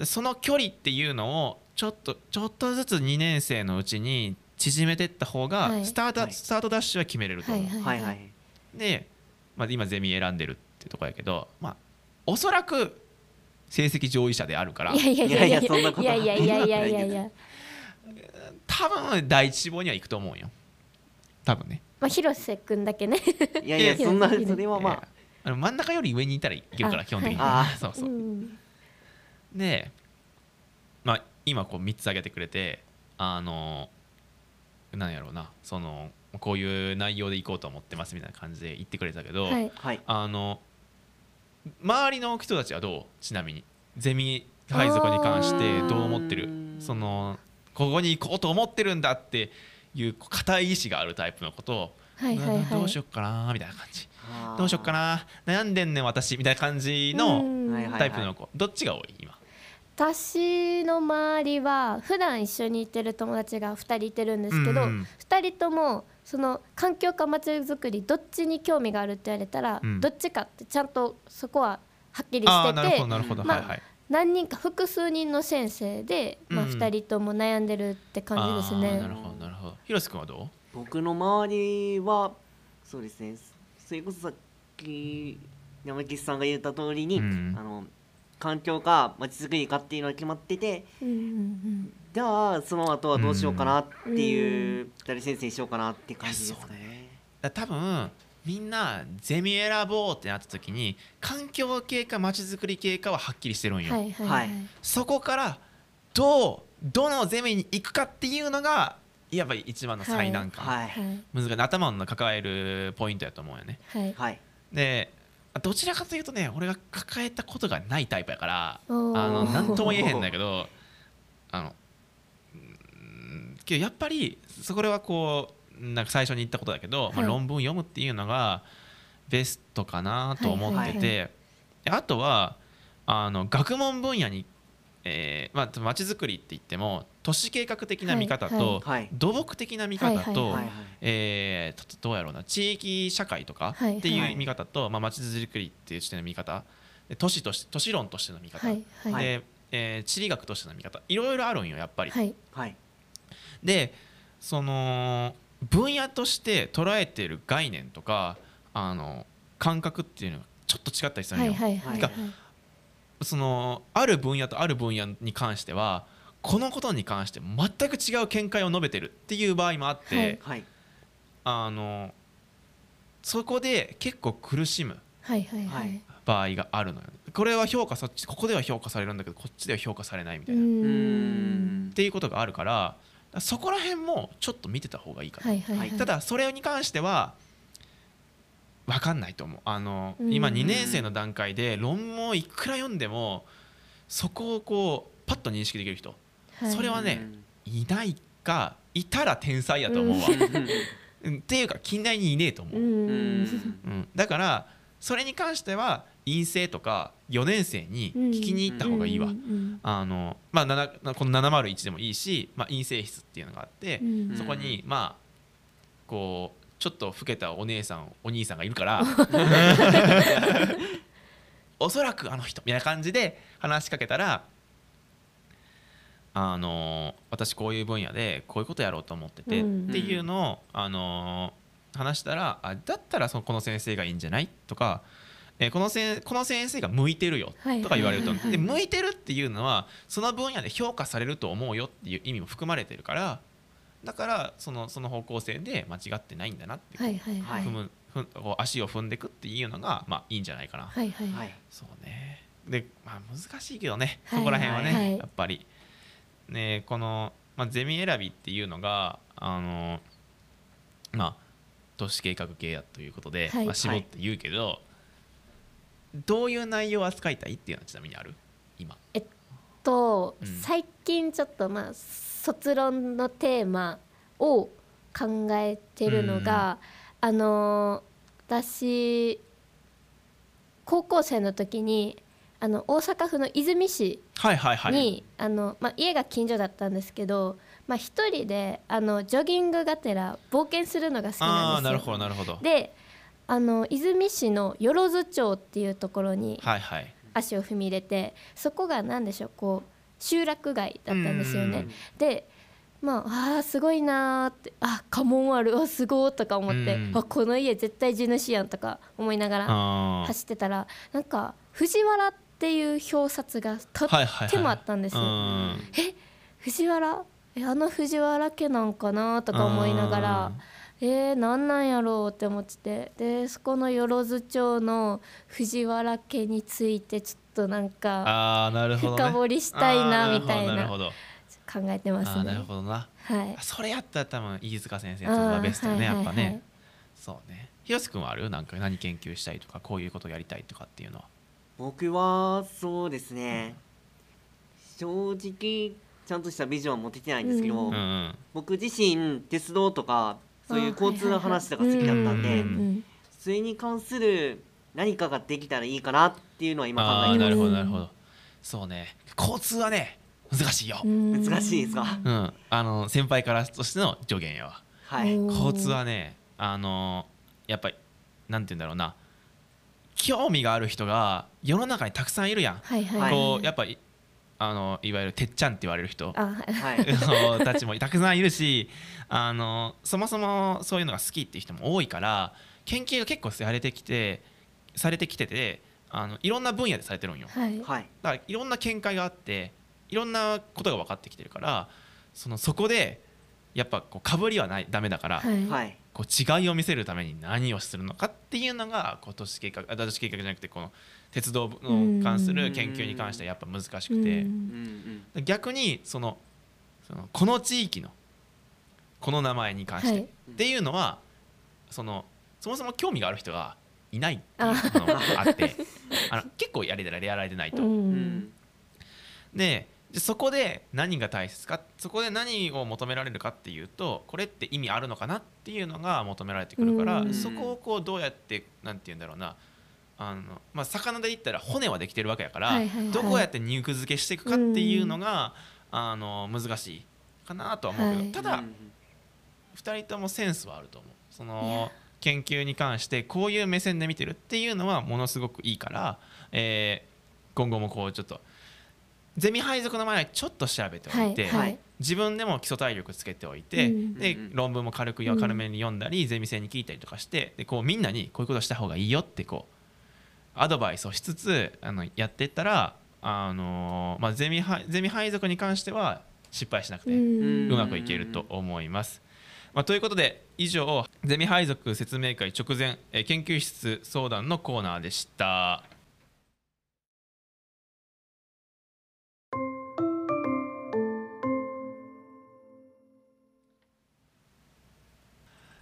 その距離っていうのをちょっとちょっとずつ2年生のうちに縮めていった方がはい。スタート、はい。スタートダッシュは決めれると思う。はいはいはい。で、まあ、今ゼミ選んでるってとこやけど、まあ、おそらく成績上位者であるから。いやいやいやいや。いやいやそんなことい。やいやいやいやいやないいや。多分第一志望には行くと思うよ。多分ね。まあ広瀬くんだけね。いやいやそんなそれはまいやあの真ん中より上にいたらいけるからあ基本的に、はいそうそう。う、ん。で、まあ、今こう3つ挙げてくれてあのなんやろうな。そのこういう内容でいこうと思ってますみたいな感じで言ってくれたけど、はい。はい。あの周りの人たちはどうちなみに？ゼミ配属に関してどう思ってる？そのここに行こうと思ってるんだっていう固い意志があるタイプのことを、はいはいはい。などうしよっかなみたいな感じ。どうしよっかな悩んでんねん私みたいな感じのタイプの子。どっちが多い今？私の周りは普段一緒にいてる友達が2人いてるんですけど、うん2人ともその環境か街づくりどっちに興味があるって言われたら、うん。どっちかってちゃんとそこははっきりしてああなるほどてなるほど、まあはいはい何人か複数人の先生で、まあ、うん。2人とも悩んでるって感じですね。あーなるほどなるほど。広瀬君はど僕の周りはそうですね。それこそさっき山岸さんが言った通りに、うん。あの環境かまちづくりかっていうのが決まっててうんうんじゃあその後はどうしようかなっていう誰先生にしようかなって感じですいやそうね。う。だ多分みんなゼミ選ぼうってなった時に環境系かまちづくり系かははっきりしてるんよ、うんはいはいはい、はい。そこからどうどのゼミに行くかっていうのがやっぱり一番の最難関、はい。はい。難しい頭の抱えるポイントやと思うよね。はい。はい。でどちらかというとね俺が抱えたことがないタイプやからあの何とも言えへんだけどあのうんけどやっぱりそこれはこうなんか最初に言ったことだけど、まあ、はい論文読むっていうのがベストかなと思ってて、はいであとはあの学問分野に、えーまあ、まちづくりって言っても都市計画的な見方と、はい。はい。土木的な見方と、はいはいはい。えどうやろうな地域社会とかはいっていう見方と、まあ、町づくりっていう視点の見方で都市として都市論としての見方、はいはい。で、えー地理学としての見方いろいろあるんよやっぱり。はい。はい。でその分野として捉えてる概念とかあの感覚っていうのがちょっと違ったりするんはよ。いはいはい。がそのある分野とある分野に関してはこのことに関して全く違う見解を述べてるっていう場合もあって、はい。はい。あのそこで結構苦しむはいはいははい。い場合があるのよ。これは評価そっちここでは評価されるんだけどこっちでは評価されないみたいな、っうーん。んていうことがあるからそこら辺もちょっと見てた方がいいかな。はいはいはい。ただそれに関しては分かんないと思う。あのうん。今2年生の段階で論文をいくら読んでもそこをこうパッと認識できる人。はい。それはねいないかいたら天才やと思うわ、うん。うん。っていうか近代にいねえと思う、ううん。うんん。だからそれに関しては陰性とか4年生に聞きに行った方がいいわ、あのまあ、7この701でもいいし、まあ、陰性室っていうのがあって、うんうんそこにまあこうちょっと老けたお姉さんお兄さんがいるから おそらくあの人みたいな感じで話しかけたらあの私こういう分野でこういうことやろうと思ってて、うん。っていうのをあの話したらあだったらそのこの先生がいいんじゃない？とか、えーこのせんこの先生が向いてるよはい。とか言われると、はいはいはいで向いてるっていうのはその分野で評価されると思うよっていう意味も含まれてるからだからそのその方向性で間違ってないんだなって、はいはいはい。踏むふんこう足を踏んでいくっていうのがまあいいんじゃないかな、はいはいはい。そうね。で、まあ、難しいけどね、はい。そこら辺はね、はい。やっぱり。ねこの、まあ、ゼミ選びっていうのがあのまあ都市計画系やということで、はい。まあ、絞って言うけど、どういう内容を扱いたいっていうのはちなみにある？今。と、うん。最近ちょっとまあ卒論のテーマを考えてるのが、あの私高校生の時にあの大阪府の和泉市に、あのまあ、家が近所だったんですけど、まあ、一人であのジョギングがてら冒険するのが好きあなんですよ。あなるほどなるほど。であの和泉市のよろず町っていうところにはいはい。足を踏み入れてそこが何でしょうこう集落街だったんですよね。でまああーすごいなーってあ家紋あるあすごーとか思ってうん。あこの家絶対地主やんとか思いながら走ってたらなんか藤原っていう表札がとっはいはいはい。てもあったんですよ。うん。え藤原？えあの藤原家なんかなとか思いながらえー、なんなんやろうって思っててでそこの万町の藤原家についてちょっとなんかああなるほど、ね、深掘りしたいなみたいな考えてますあーなるね。ほどな。はい。それやったら多分飯塚先生とかがベストよねあーやっぱね、はいはいはい。そうね。広瀬君はある？なんか何研究したいとかこういうことやりたいとかっていうのは？僕はそうですね。正直ちゃんとしたビジョンは持ててないんですけど、ううんうん。僕自身鉄道とかそういう交通の話とか好きだったんでそれに関する何かができたらいいかなっていうのは今ああなる考えてまほどなるほど。そうね。交通はね難しいよ、うん。難しいですか？うん、あの先輩からとしての助言やわすはい交通はねあのやっぱりなんて言うんだろうな。興味がある人が世の中にたくさんいるやん、はいはい。はい。こうやっぱりあのいわゆるてっちゃんって言われる人。あはい。はいたちもたくさんいるしあのそもそもそういうのが好きっていう人も多いから研究が結構されてきてされてきててあのいろんな分野でされてるんよ。はい。はい。だからいろんな見解があっていろんなことが分かってきてるからそのそこでやっぱこうかぶりはないダメだから、はい。はい。こう違いを見せるために何をするのかっていうのがこう都市計画あ都市計画じゃなくてこの鉄道に関する研究に関してはやっぱ難しくて。うんうん。うん逆にそのそのこの地域のこの名前に関して、はい。っていうのはそのそもそも興味がある人がいないっていうのが あってあの結構やれられやられてないと。ううんん。ででそこで何が大切かそこで何を求められるかっていうとこれって意味あるのかなっていうのが求められてくるから、うん。そこをこうどうやってなんて言うんだろうなあの、まあ、魚で言ったら骨はできてるわけやから、はいはいはい。どこやって肉付けしていくかっていうのが、あの難しいかなとは思うけど、はい。ただうん2人ともセンスはあると思う。そいのや。研究に関してこういう目線で見てるっていうのはものすごくいいから、えー今後もこうちょっとゼミ配属の前はちょっと調べておいて、はいはい。自分でも基礎体力つけておいて、うんでうん論文も軽くうん軽めに読んだり、ゼミ生に聞いたりとかしてでこうみんなにこういうことした方がいいよってこうアドバイスをしつつあのやっていったら、あのーまあ、ゼミ配ゼミ配属に関しては失敗しなくて、うまくいけると思います。まあ、ということで以上ゼミ配属説明会直前えー研究室相談のコーナーでした。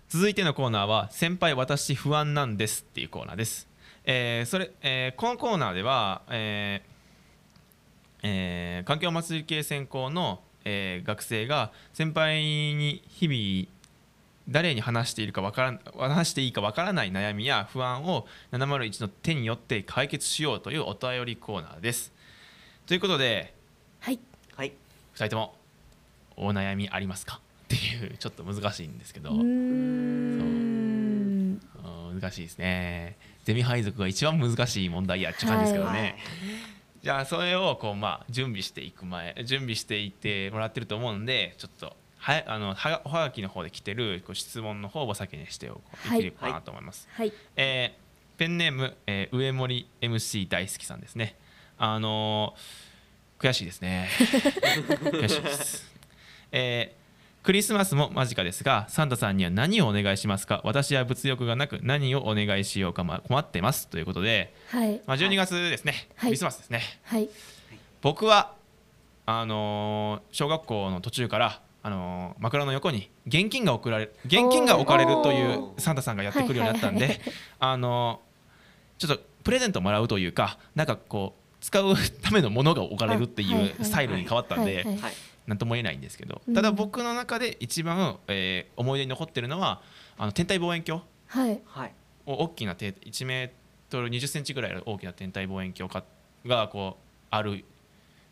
続いてのコーナーは「先輩私不安なんです」っていうコーナーです。えーそれえーこのコーナーでは、えーえー環境祭り系専攻の、えー学生が先輩に日々誰に話しているかわからん話していいかわからない悩みや不安を701の手によって解決しようというお便りコーナーです。ということではい。はい。2人ともお悩みありますか？っていうちょっと難しいんですけど、うーん。う。ん難しいですねゼミ配属が一番難しい問題やっていう感じですけどね、はい。じゃあそれをこうまあ準備していく前準備していってもらってると思うんでちょっとはあのはがおはがきの方で来てるこう質問の方を先にしておこう。はい。いければなと思います、はい。えーペンネーム、えー上森 MC 大好きさんですね。あのー悔しいですね。悔しいです、えークリスマスも間近ですがサンタさんには何をお願いしますか？私は物欲がなく何をお願いしようかま困ってます。ということで、はい。まあ、12月ですね、はい。クリスマスですね。はい。僕はあのー小学校の途中から、あのー枕の横に現金が送られ現金が置かれるというサンタさんがやってくるようになったんで、あのーちょっとプレゼントもらうというかなんかこう使うためのものが置かれるっていうスタイルに変わったんで何とも言えないんですけどうん。ただ僕の中で一番、えー思い出に残ってるのはあの天体望遠鏡はい。はい。を大きなて1メートル20センチぐらいある大きな天体望遠鏡かがこうある、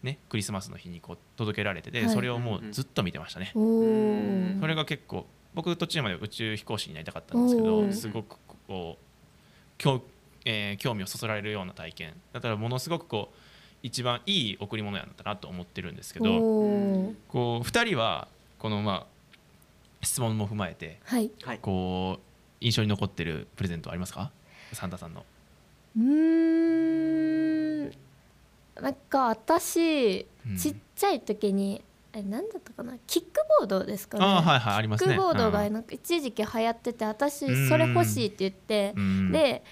ね、クリスマスの日にこう届けられてて、はい。それをもうずっと見てましたね。おうんおそれが結構僕途中まで宇宙飛行士になりたかったんですけどすごくこう興,、えー興味をそそられるような体験。だからものすごくこう一番いい贈り物やったなと思ってるんですけどこう2人はこのまあ質問も踏まえてはい。はい。こう印象に残ってるプレゼントありますか？サンタさんの。うーん。なんか私、うん。ちっちゃい時にあれ何だったかな？キックボードですかね。ああはいはいありますね。キックボードがうんなん。か一時期流行ってて私うん。それ欲しいって言ってうん。で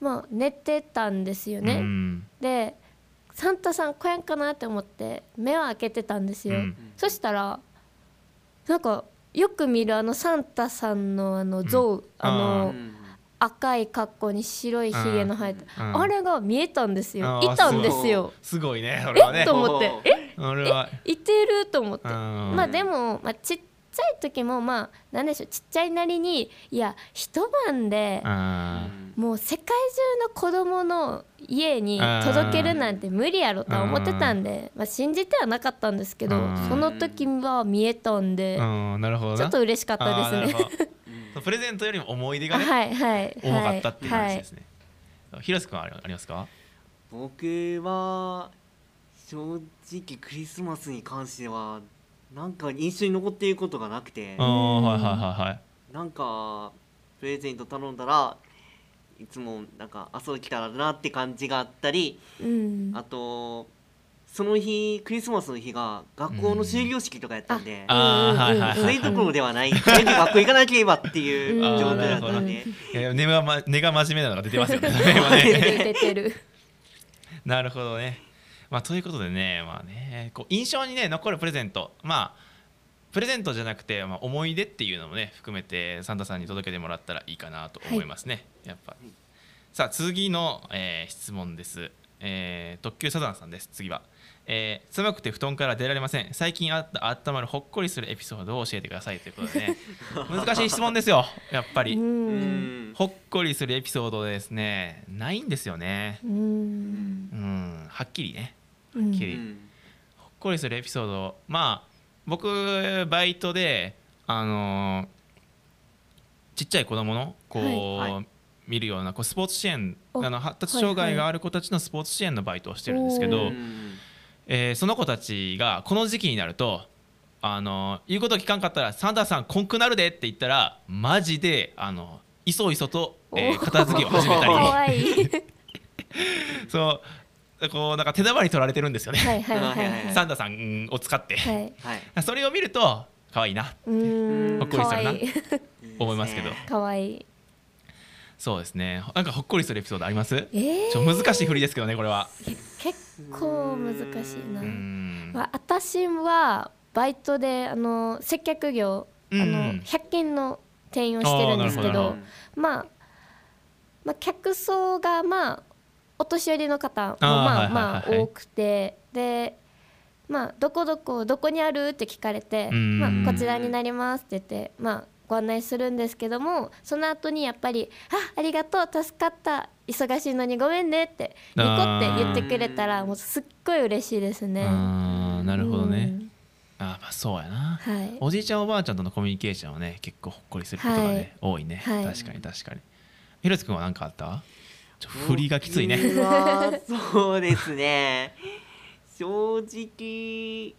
まあ寝てたんですよね、うん。でサンタさん来やんかなって思って目を開けてたんですよ、うん。そしたらなんかよく見るあのサンタさんのあの像、ああのうん赤い格好に白いひげの生えた、うん。あれが見えたんですよ。いたんですよ。すごい。ねそれはね。え？と思って。え？俺は。いてる？と思って。うん。まあでも、まあ、ちっちゃい時もまあなんでしょうちっちゃいなりにいや一晩であもう世界中の子供の家に届けるなんて無理やろとは思ってたんで、まあ、信じてはなかったんですけどうん。その時は見えたんでーうんなるほどな。ちょっと嬉しかったですね。プレゼントよりも思い出がねはいはい重かったっていう話ですね。ね広瀬君はありますか？僕は正直クリスマスに関してはなんか印象に残っていることがなくて。ああはいはいはいはい。なんかプレゼント頼んだらいつもなんかあそう来たらなって感じがあったりうん。あとその日クリスマスの日が学校の終業式とかやったんで、あーはいはいはいそういうところではない。全部学校行かなければっていううん。状態だったんで。いや根が,、ま、根が真面目なのが出てますよね。今出てるね出てる。なるほどねまあということでねまあねこう印象にね残るプレゼント。まあプレゼントじゃなくて、まあ、思い出っていうのもね含めてサンタさんに届けてもらったらいいかなと思いますね、やっぱ。さあ次の、えー質問です、えー特急サザンさんです。次は、えー寒くて布団から出られません。最近あった温まるほっこりするエピソードを教えてくださいということでね。難しい質問ですよやっぱう。り、ほっこりするエピソードですね。ないんですよね。うん。うんはっきりねうん。きり。うん。ほっこりするエピソード。まあ僕バイトであのちっちゃい子供のこう、はいはい。見るようなこうスポーツ支援おあの発達障害がある子たちのスポーツ支援のバイトをしてるんですけど、おー。うんえーその子たちがこの時期になるとあの言うこと聞かんかったら「サンダーさんこんくなるで」って言ったらマジであのいそいそと、えーお片付けを始めたかり そうこうなんか手玉に取られてるんですよね、はいはいはいはい。サンダーさんを使って、はい。はい。それを見ると可愛いな。うーん。ほっこりするな。思いますけど。かわいい。そうですね。なんかほっこりするエピソードあります？えー。ちょ難しい振りですけどねこれは。結構難しいな。まあ、私はバイトであの接客業、うん。あの100均の店員をしてるんですけど。まあ、まあ客層がまあお年寄りの方もまあまあ多くてでまあどこどこどこにある？って聞かれてうん。まあこちらになりますって言ってまあご案内するんですけどもその後にやっぱり「あありがとう助かった忙しいのにごめんね」ってニコって言ってくれたらもうすっごい嬉しいですね。あーなるほどね。うん。あーまあそうやな。はい。おじいちゃんおばあちゃんとのコミュニケーションはね結構ほっこりすることがね、はい。多いね、はい確かに確かに。ひろつくんは何かあった？振りがきついね。そうですね。正直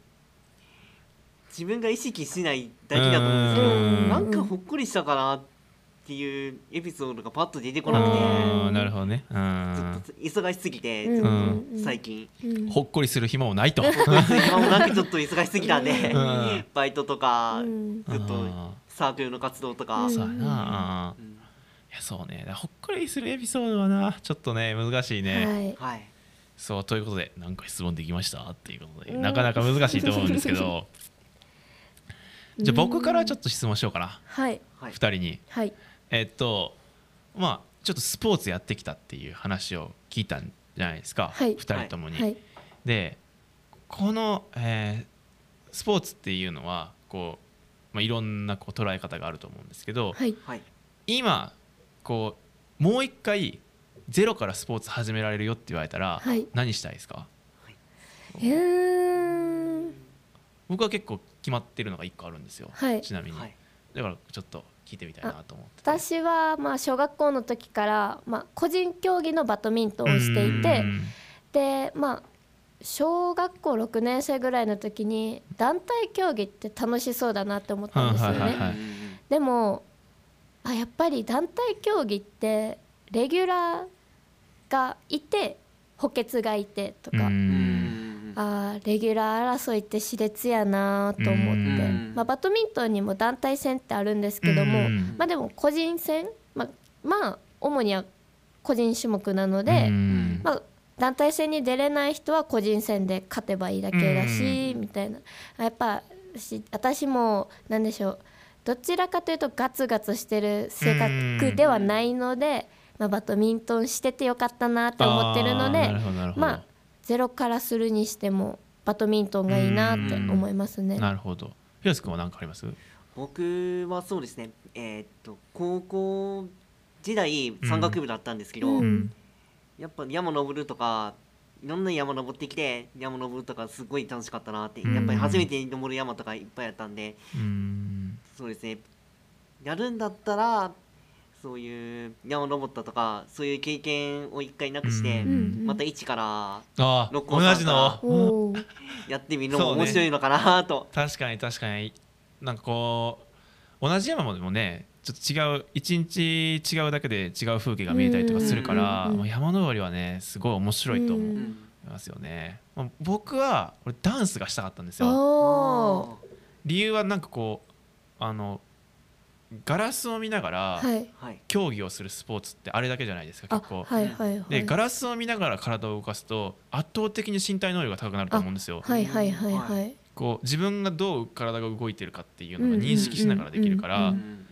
自分が意識しないだけだと思うんですけどうん。なんかほっこりしたかなっていうエピソードがパッと出てこなくて。うんなるほどね。うちょんっと忙しすぎてうん。ちょっうん。と最近。うん。ほっこりする暇もないと。今もなんかちょっと忙しすぎたんで。うん。バイトとかうん。ずっとあサークルの活動とか。そうやな、そうね。ほっこりするエピソードはなちょっじゃね難しいね、はい。はい。そうということで何か質問できましたっていうことでうん。なかなか難しいと思うんですけど。じゃあ僕からちょっと質問しようかな。はい。はい。2人に。はい。えっとまあちょっとスポーツやってきたっていう話を聞いたんじゃないですか、はい。2人ともに。はい。でこの、えースポーツっていうのはこう、まあ、いろんなこう捉え方があると思うんですけど、はい。はい。今こうもう一回ゼロからスポーツ始められるよって言われたら、はい。何したいですか？うーん。僕は結構決まってるのが1個あるんですよ、はい。ちなみに、はい。だからちょっと聞いてみたいなと思ってて。私はまあ小学校の時からまあ個人競技のバドミントンをしていてうん。でまあ小学校6年生ぐらいの時に団体競技って楽しそうだなって思ったんですよね。はいはいはい。でもあやっぱり団体競技ってレギュラーがいて補欠がいてとか、あーレギュラー争いって熾烈やなと思って、うん。まあ、バドミントンにも団体戦ってあるんですけども、うん。まあ、でも個人戦、まあ、まあ主には個人種目なのうで、ん。まあ、団体戦に出れない人は個人戦で勝てばいいだけだし、みたいな。やっぱし私もなんでしょうどちらかというとガツガツしてる性格ではないので、まあ、バドミントンしててよかったなって思ってるのでまあゼロからするにしてもバドミントンがいいなって思いますね。なるほど。ひろつくんは何かあります？僕はそうですね。えーっと高校時代山岳部だったんですけど、うん。やっぱ山登るとかいろんな山登ってきて山登るとかすごい楽しかったなって、うん。やっぱり初めて登る山とかいっぱいあったんでうんそうですね。やるんだったらそういう山登ったとかそういう経験を一回なくして、うんうんまた一からあ六甲山同じの。おー。やってみるのも面白いのかなと、確かに確かに。なんかこう同じ山でもねちょっと違う一日違うだけで違う風景が見えたりとかするから、うんうんうんまあ山登りはねすごい面白いと思ういうんますよね、まあ僕は俺ダンスがしたかったんですよ。理由はなんかこうあのガラスを見ながら競技をするスポーツってあれだけじゃないですかあ結構、はいはいはい。でガラスを見ながら体を動かすと圧倒的に身体能力が高くなると思うんですよ。はいはいはいはい。こう自分がどう体が動いてるかっていうのが認識しながらできるかうらんうん。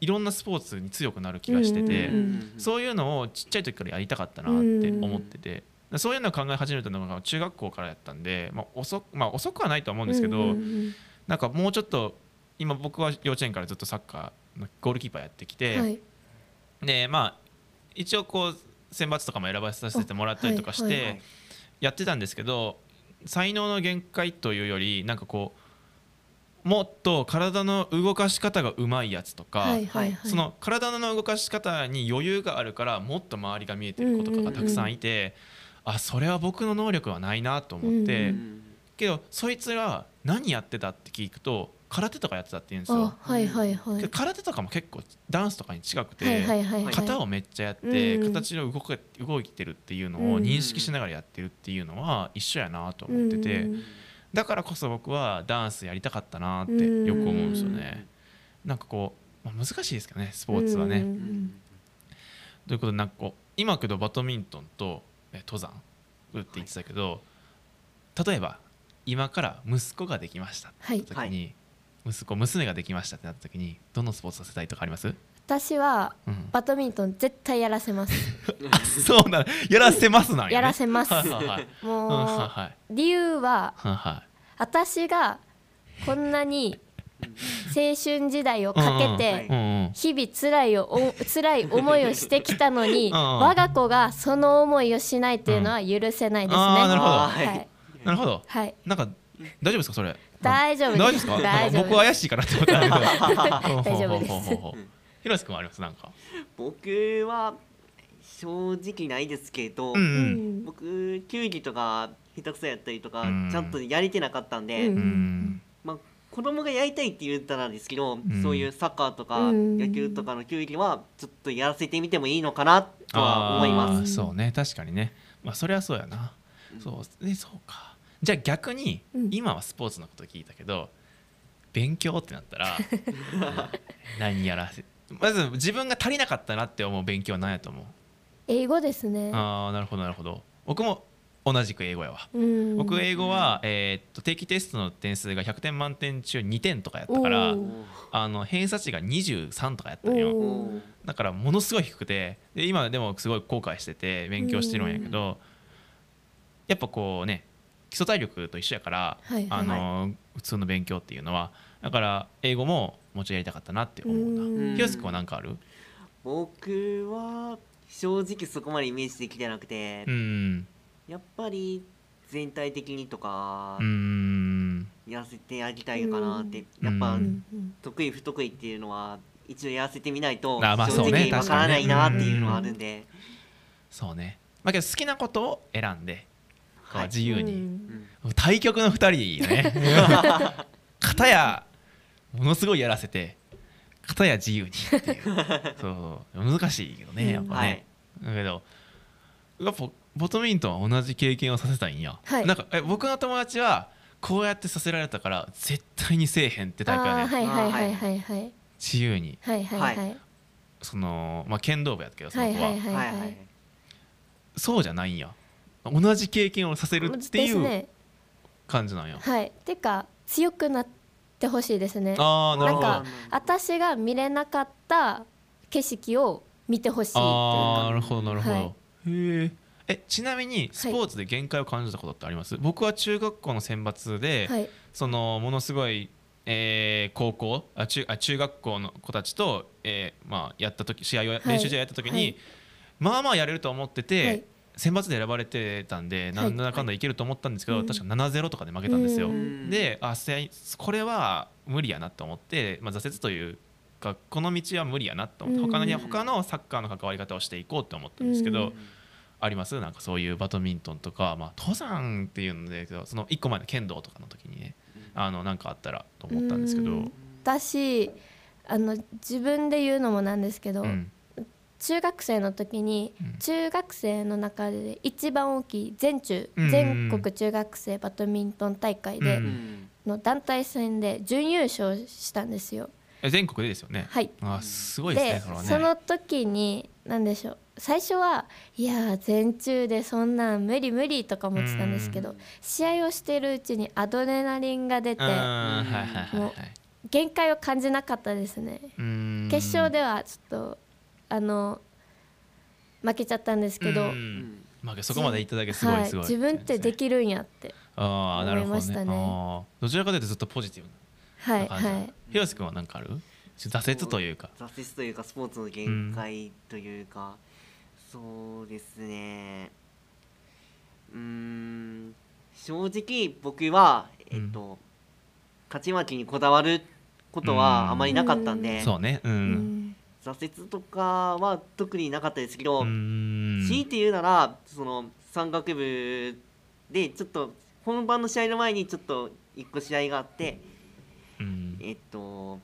いろんなスポーツに強くなる気がしてて、うんうんそういうのをちっちゃい時からやりたかったなって思ってて、そういうのを考え始めたのが中学校からやったんで、まあ遅まあ、遅くはないとは思うんですけど、うんうんうん。なんかもうちょっと今僕は幼稚園からずっとサッカーのゴールキーパーやってきて、はい。でまあ一応こう選抜とかも選ばさせてもらったりとかしてはいやってたんですけど才能の限界というよりなんかこうもっと体の動かし方がうまいやつとか、その体の動かし方に余裕があるからもっと周りが見えてる子とかがたくさんいて、あそれは僕の能力はないなと思って、けどそいつが何やってたって聞くと空手とかやってたって言うんですよ。あ。はいはいはい。空手とかも結構ダンスとかに近くて、はいはいはいはい。型をめっちゃやって、うん形の動け動いてるっていうのうんを認識しながらやってるっていうのは一緒やなと思ってて、うんだからこそ僕はダンスやりたかったなってよく思うんですよね。なんかこう、まあ、難しいですけどねスポーツはね。うんうんということでなんかこう今けどバドミントンとえ登山って言ってたけど、例えば今から息子ができましたってはい。時に、息子娘ができましたってなった時にどのスポーツさせたいとかあります、私はうん、バドミントン絶対やらせます。あそうなんやらせますなんや、ね、やらせます。もうはい理由は私がこんなに青春時代をかけうんて日々辛いをお辛い思いをしてきたのに我が子がその思いをしないっていうのは許せないですね。なるほど。はい。なるほど。はい。なんか大丈夫ですかそれ？大丈夫です。大丈夫ですか？大丈夫僕は怪しいかなって思ったけど大丈夫です。ほうほうほうほうひろし君はあります？なんか。僕は正直ないですけど、うん僕球技とか下手くそやったりとか、うん。ちゃんとやれてなかったんで、うん。うん。まあ、子供がやりたいって言ったらですけど、ん。そういうサッカーとかうん。野球とかの球技はちょっとやらせてみてもいいのかなとは思います。そうね。確かにね。まあそれはそうやな、そう。ねそうかじゃあ逆に、うん。今はスポーツのこと聞いたけど勉強ってなったら 何やらせまず自分が足りなかったなって思う勉強は何やと思う？英語ですね。ああなるほどなるほど。僕も同じく英語やわ。うん。僕英語は、えーっと定期テストの点数が100点満点中2点とかやったからあの偏差値が23とかやったんよ。だからものすごい低くてで今でもすごい後悔してて勉強してるんやけどやっぱこうね基礎体力と一緒やから、はいはい。あの普通の勉強っていうのはだから英語ももうちょいやりたかったなって思ううん。なひろすくんは何かある？僕は正直そこまでイメージできてなくて、うん。やっぱり全体的にとかうん。やらせてあげたいかなって、うん。やっぱ得意不得意っていうのは一度やらせてみないとあまあ正そうね直わからないなっていうのはあるんで、そうね。まあけど好きなことを選んでこうはい。自由に、対極の2人ね。片やものすごいやらせて片や自由にっていう。そう。難しいけどねやっぱはねい、だけどやっぱバドミントンは同じ経験をさせたいんや、はい。なんかえ僕の友達はこうやってさせられたから絶対にせえへんってタイプやね、はいはいはいはいはい。自由に。はいはいはい。はそのまあ剣道部やったけどその子は、はいはいはいはい。そうじゃないんや同じ経験をさせるっていう感じなんや、はい。てか強くなってほしいですね。ああなるほど。なんか私が見れなかった景色を見てほしいああなるほどなるほど、はい。へええちなみにスポーツで限界を感じたことってあります、僕は中学校の選抜で、はい。そのものすごい、えー高校あ中あ中学校の子たちと、えーまあ、やった時試合を、い。練習試合やった時に、はい。まあまあやれると思ってて、はい選抜で選ばれてたんでなんだかんだいけると思ったんですけど、はい確か7-0とかで負けたんですよ。うん。であせこれは無理やなと思って、まあ、挫折というかこの道は無理やなと思ってうん。他の他のサッカーの関わり方をしていこうと思ったんですけど、うん。あります？なんかそういうバドミントンとか、まあ、登山っていうのでその1個前の剣道とかの時にねあのなんかあったらと思ったんですけど、うん。私あの自分で言うのもなんですけど、うん中学生の時にうん中学生の中で一番大きい全中、うん全国中学生バドミントン大会で、の団体戦で準優勝したんですよ。え全国でですよね？はいあすごいですねでそね。その時に何でしょう最初はいやー全中でそんなん無理無理とか思ってたんですけどうん試合をしてるうちにアドレナリンが出てもはい。限界を感じなかったですねうん決勝ではちょっとあの負けちゃったんですけど、ううんん。まあそこまで言っただけすごいはいすごい。自分ってできるんやってああなるほどね。思いましたね。あー。どちらかというとずっとポジティブはいな感じ。はい。広瀬君は何かある？挫折というか。挫折というかスポーツの限界というか、そうですね。うーん正直僕はえっと、勝ち負けにこだわることはあまりなかったんで、そうね。ううんん挫折とかは特になかったですけど、うん。強いて言うならその山岳部でちょっと本番の試合の前にちょっと一個試合があってうん。えっと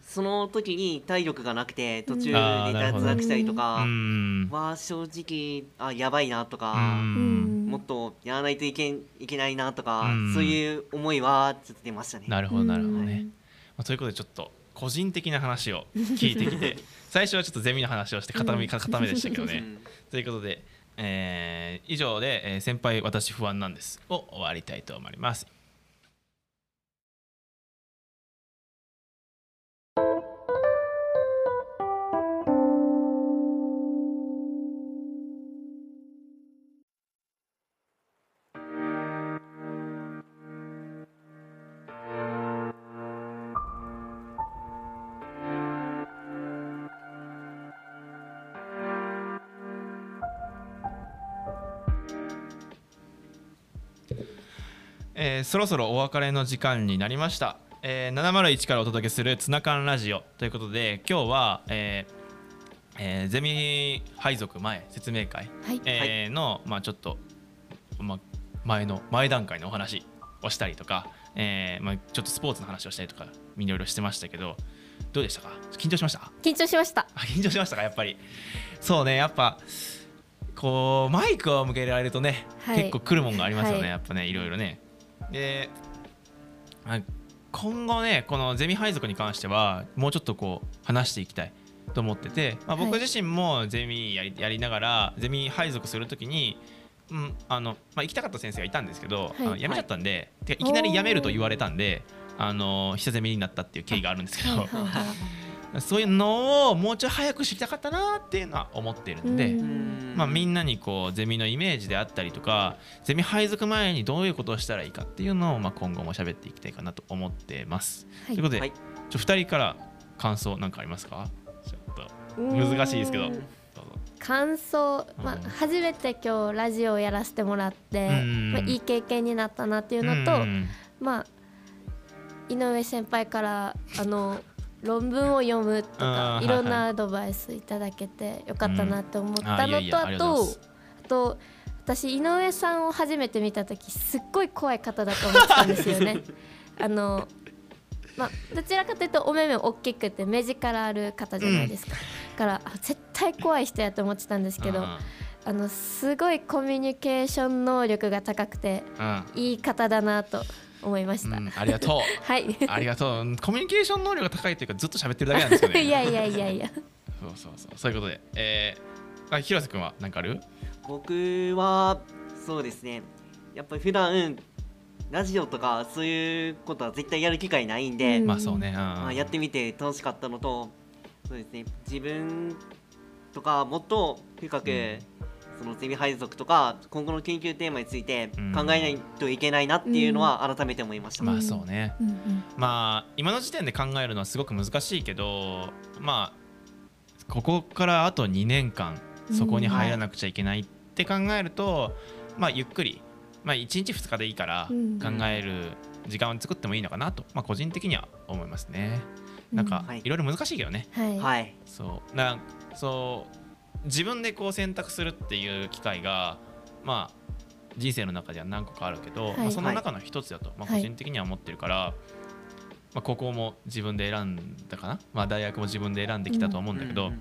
その時に体力がなくて途中で脱落したりとうかん。は正直あやばいなとうか、ん。もっとやらないといけんいけないなとか、うん。そういう思いはちょっと出ましたね。なるほどなるほどうんね、まあ、ということでちょっと個人的な話を聞いてきて 最初はちょっとゼミの話をして固め固めでしたけどね。うん。ということで、えー以上で、えー先輩私不安なんです」を終わりたいと思います。ーそろそろお別れの時間になりました、えー701からお届けするツナ缶ラジオ。ということで今日は、えーえーゼミ配属前説明会、はい。えーの、まあ、ちょっと、まあ、前の前段階のお話をしたりとか、えーまあ、ちょっとスポーツの話をしたりとかいろいろしてましたけどどうでしたか？緊張しました？緊張しました。あ緊張しましたか？やっぱり。そうねやっぱこうマイクを向けられるとね、はい。結構来るもんがありますよね、はい。やっぱねいろいろねであ今後ねこのゼミ配属に関してはもうちょっとこう話していきたいと思ってて、まあ、僕はい。自身もゼミやりやりながらゼミ配属するときにうんあのまあ、行きたかった先生がいたんですけど、はい。辞めちゃったんで、てかいきなり辞めると言われたんであの久ゼミになったっていう経緯があるんですけど、はいはいはいそういうのをもうちょい早く知りたかったなっていうのは思ってるんで、まあ、みんなにこうゼミのイメージであったりとかゼミ配属前にどういうことをしたらいいかっていうのを、まあ、今後も喋っていきたいかなと思ってます。はい。ということで、はい。ちょ2人から感想なんかありますか？ちょっと難しいですけど。感想、まあうん、初めて今日ラジオをやらせてもらって、うんまあ、いい経験になったなっていうのと、うん。まあ井上先輩からあの論文を読むとかいろんなアドバイスいただけてよかったなって思ったのとあとあと私井上さんを初めて見た時すっごい怖い方だと思ってたんですよね。あのまあ、どちらかというとお目目大きくて目力ある方じゃないですか、だからあ絶対怖い人やと思ってたんですけどうん。あのすごいコミュニケーション能力が高くてうん。いい方だなと思いました、うんありがとう。はい。ありがとう。コミュニケーション能力が高いというかずっと喋ってるだけなんですよね いやいやいやいや。そうそうそう。そういうことで。えー、あ広瀬君は何かある？僕はそうですね。やっぱり普段ラジオとかそういうことは絶対やる機会ないんで、うん。まあそうね、うん。まあ、やってみて楽しかったのとそうですね。自分とかもっと深く、うんそのゼミ配属とか今後の研究テーマについてうん。考えないといけないなっていうのは改めて思いました、まあそうね、うんうん。まあ今の時点で考えるのはすごく難しいけどまあここからあと2年間そこに入らなくちゃいけないって考えると、まあゆっくり、まあ、1日2日でいいからうん。考える時間を作ってもいいのかなと、まあ、個人的には思いますね。なんかはい。いろいろ難しいけどね。はい、はい。そう。なんそう自分でこう選択するっていう機会がまあ人生の中では何個かあるけど、はい。まあ、その中の一つだと、まあ、個はい。人的には思ってるから、まあ、高校も自分で選んだかな、まあ、大学も自分で選んできたと思うんだけど、うん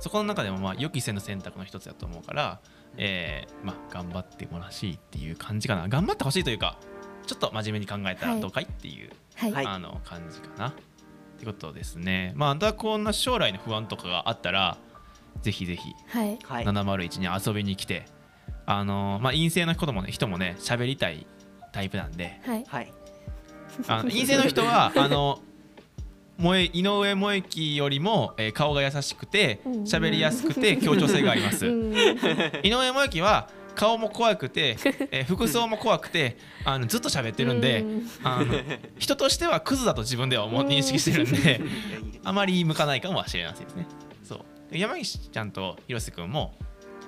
そこの中でもまあ予期せぬ選択の一つだと思うから、えーまあ、頑張ってほしいっていう感じかな。頑張ってほしいというかちょっと真面目に考えたらどうかいっていう、はい。はい。あの感じかな。ってことですね。まあ、またこんな将来の不安とかがあったらぜひぜひはい。はい。701に遊びに来て、あのまあ、陰性の人もね人もね喋りたいタイプなんで。はい。はい。あの 陰性の人はあの萌え井上萌樹よりも、えー顔が優しくてうん。喋りやすくて協調性があります。うん。井上萌樹は顔も怖くて、えー服装も怖くてあのずっと喋ってるんで、うん。あの人としてはクズだと自分では思ううん。認識してるんであまり向かないかもしれませんですね。山岸ちゃんと広瀬君も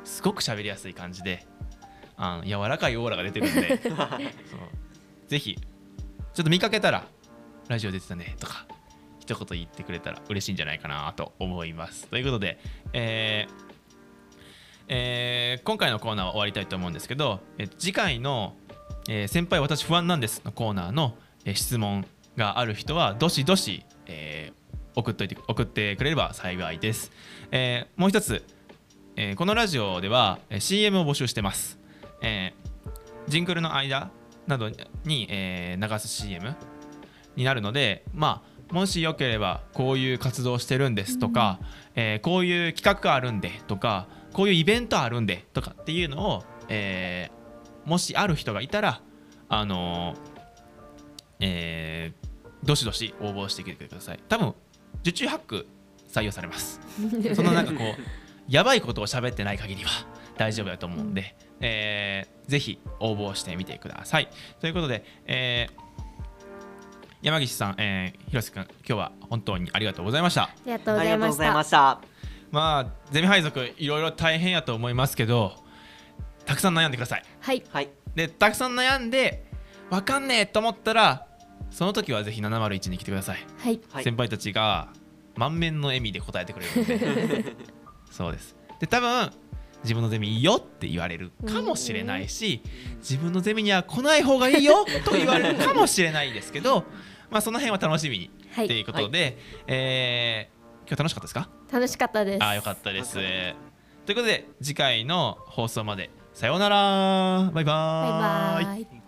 すごく喋りやすい感じであの柔らかいオーラが出てるんで そう。ぜひちょっと見かけたらラジオ出てたねとか一言言ってくれたら嬉しいんじゃないかなと思います。ということで、えーえー今回のコーナーは終わりたいと思うんですけど、え次回の、えー先輩私不安なんです」のコーナーの、えー質問がある人はどしどし、えー送っといて送ってくれれば幸いです、えーもう一つ、えーこのラジオではえー CM を募集してます、えージングルの間などに、えー流す CM になるのでまあもしよければこういう活動してるんですとか、えーこういう企画があるんでとかこういうイベントあるんでとかっていうのを、えーもしある人がいたらあのーえーどしどし応募してきてください。多分受注ハック採用されます。そのなんかこうやばいことを喋ってない限りは大丈夫だと思うんで、えーぜひ応募してみてください。ということで、えー山岸さん、えー、広瀬君今日は本当にありがとうございました。ありがとうございました。したまあゼミ配属いろいろ大変やと思いますけどたくさん悩んでください。はい。はい。でたくさん悩んでわかんねえと思ったらその時はぜひ701に来てください、はい。はい。先輩たちが満面の笑みで答えてくれるので。そうです。で多分自分のゼミいいよって言われるかもしれないし自分のゼミには来ない方がいいよと言われるかもしれないですけど まあその辺は楽しみにはい。っていうことで、えー今日楽しかったですか？楽しかったです。あーよかったです。とよいうことで次回の放送まで。さようなら。バイバーバイバーイバイ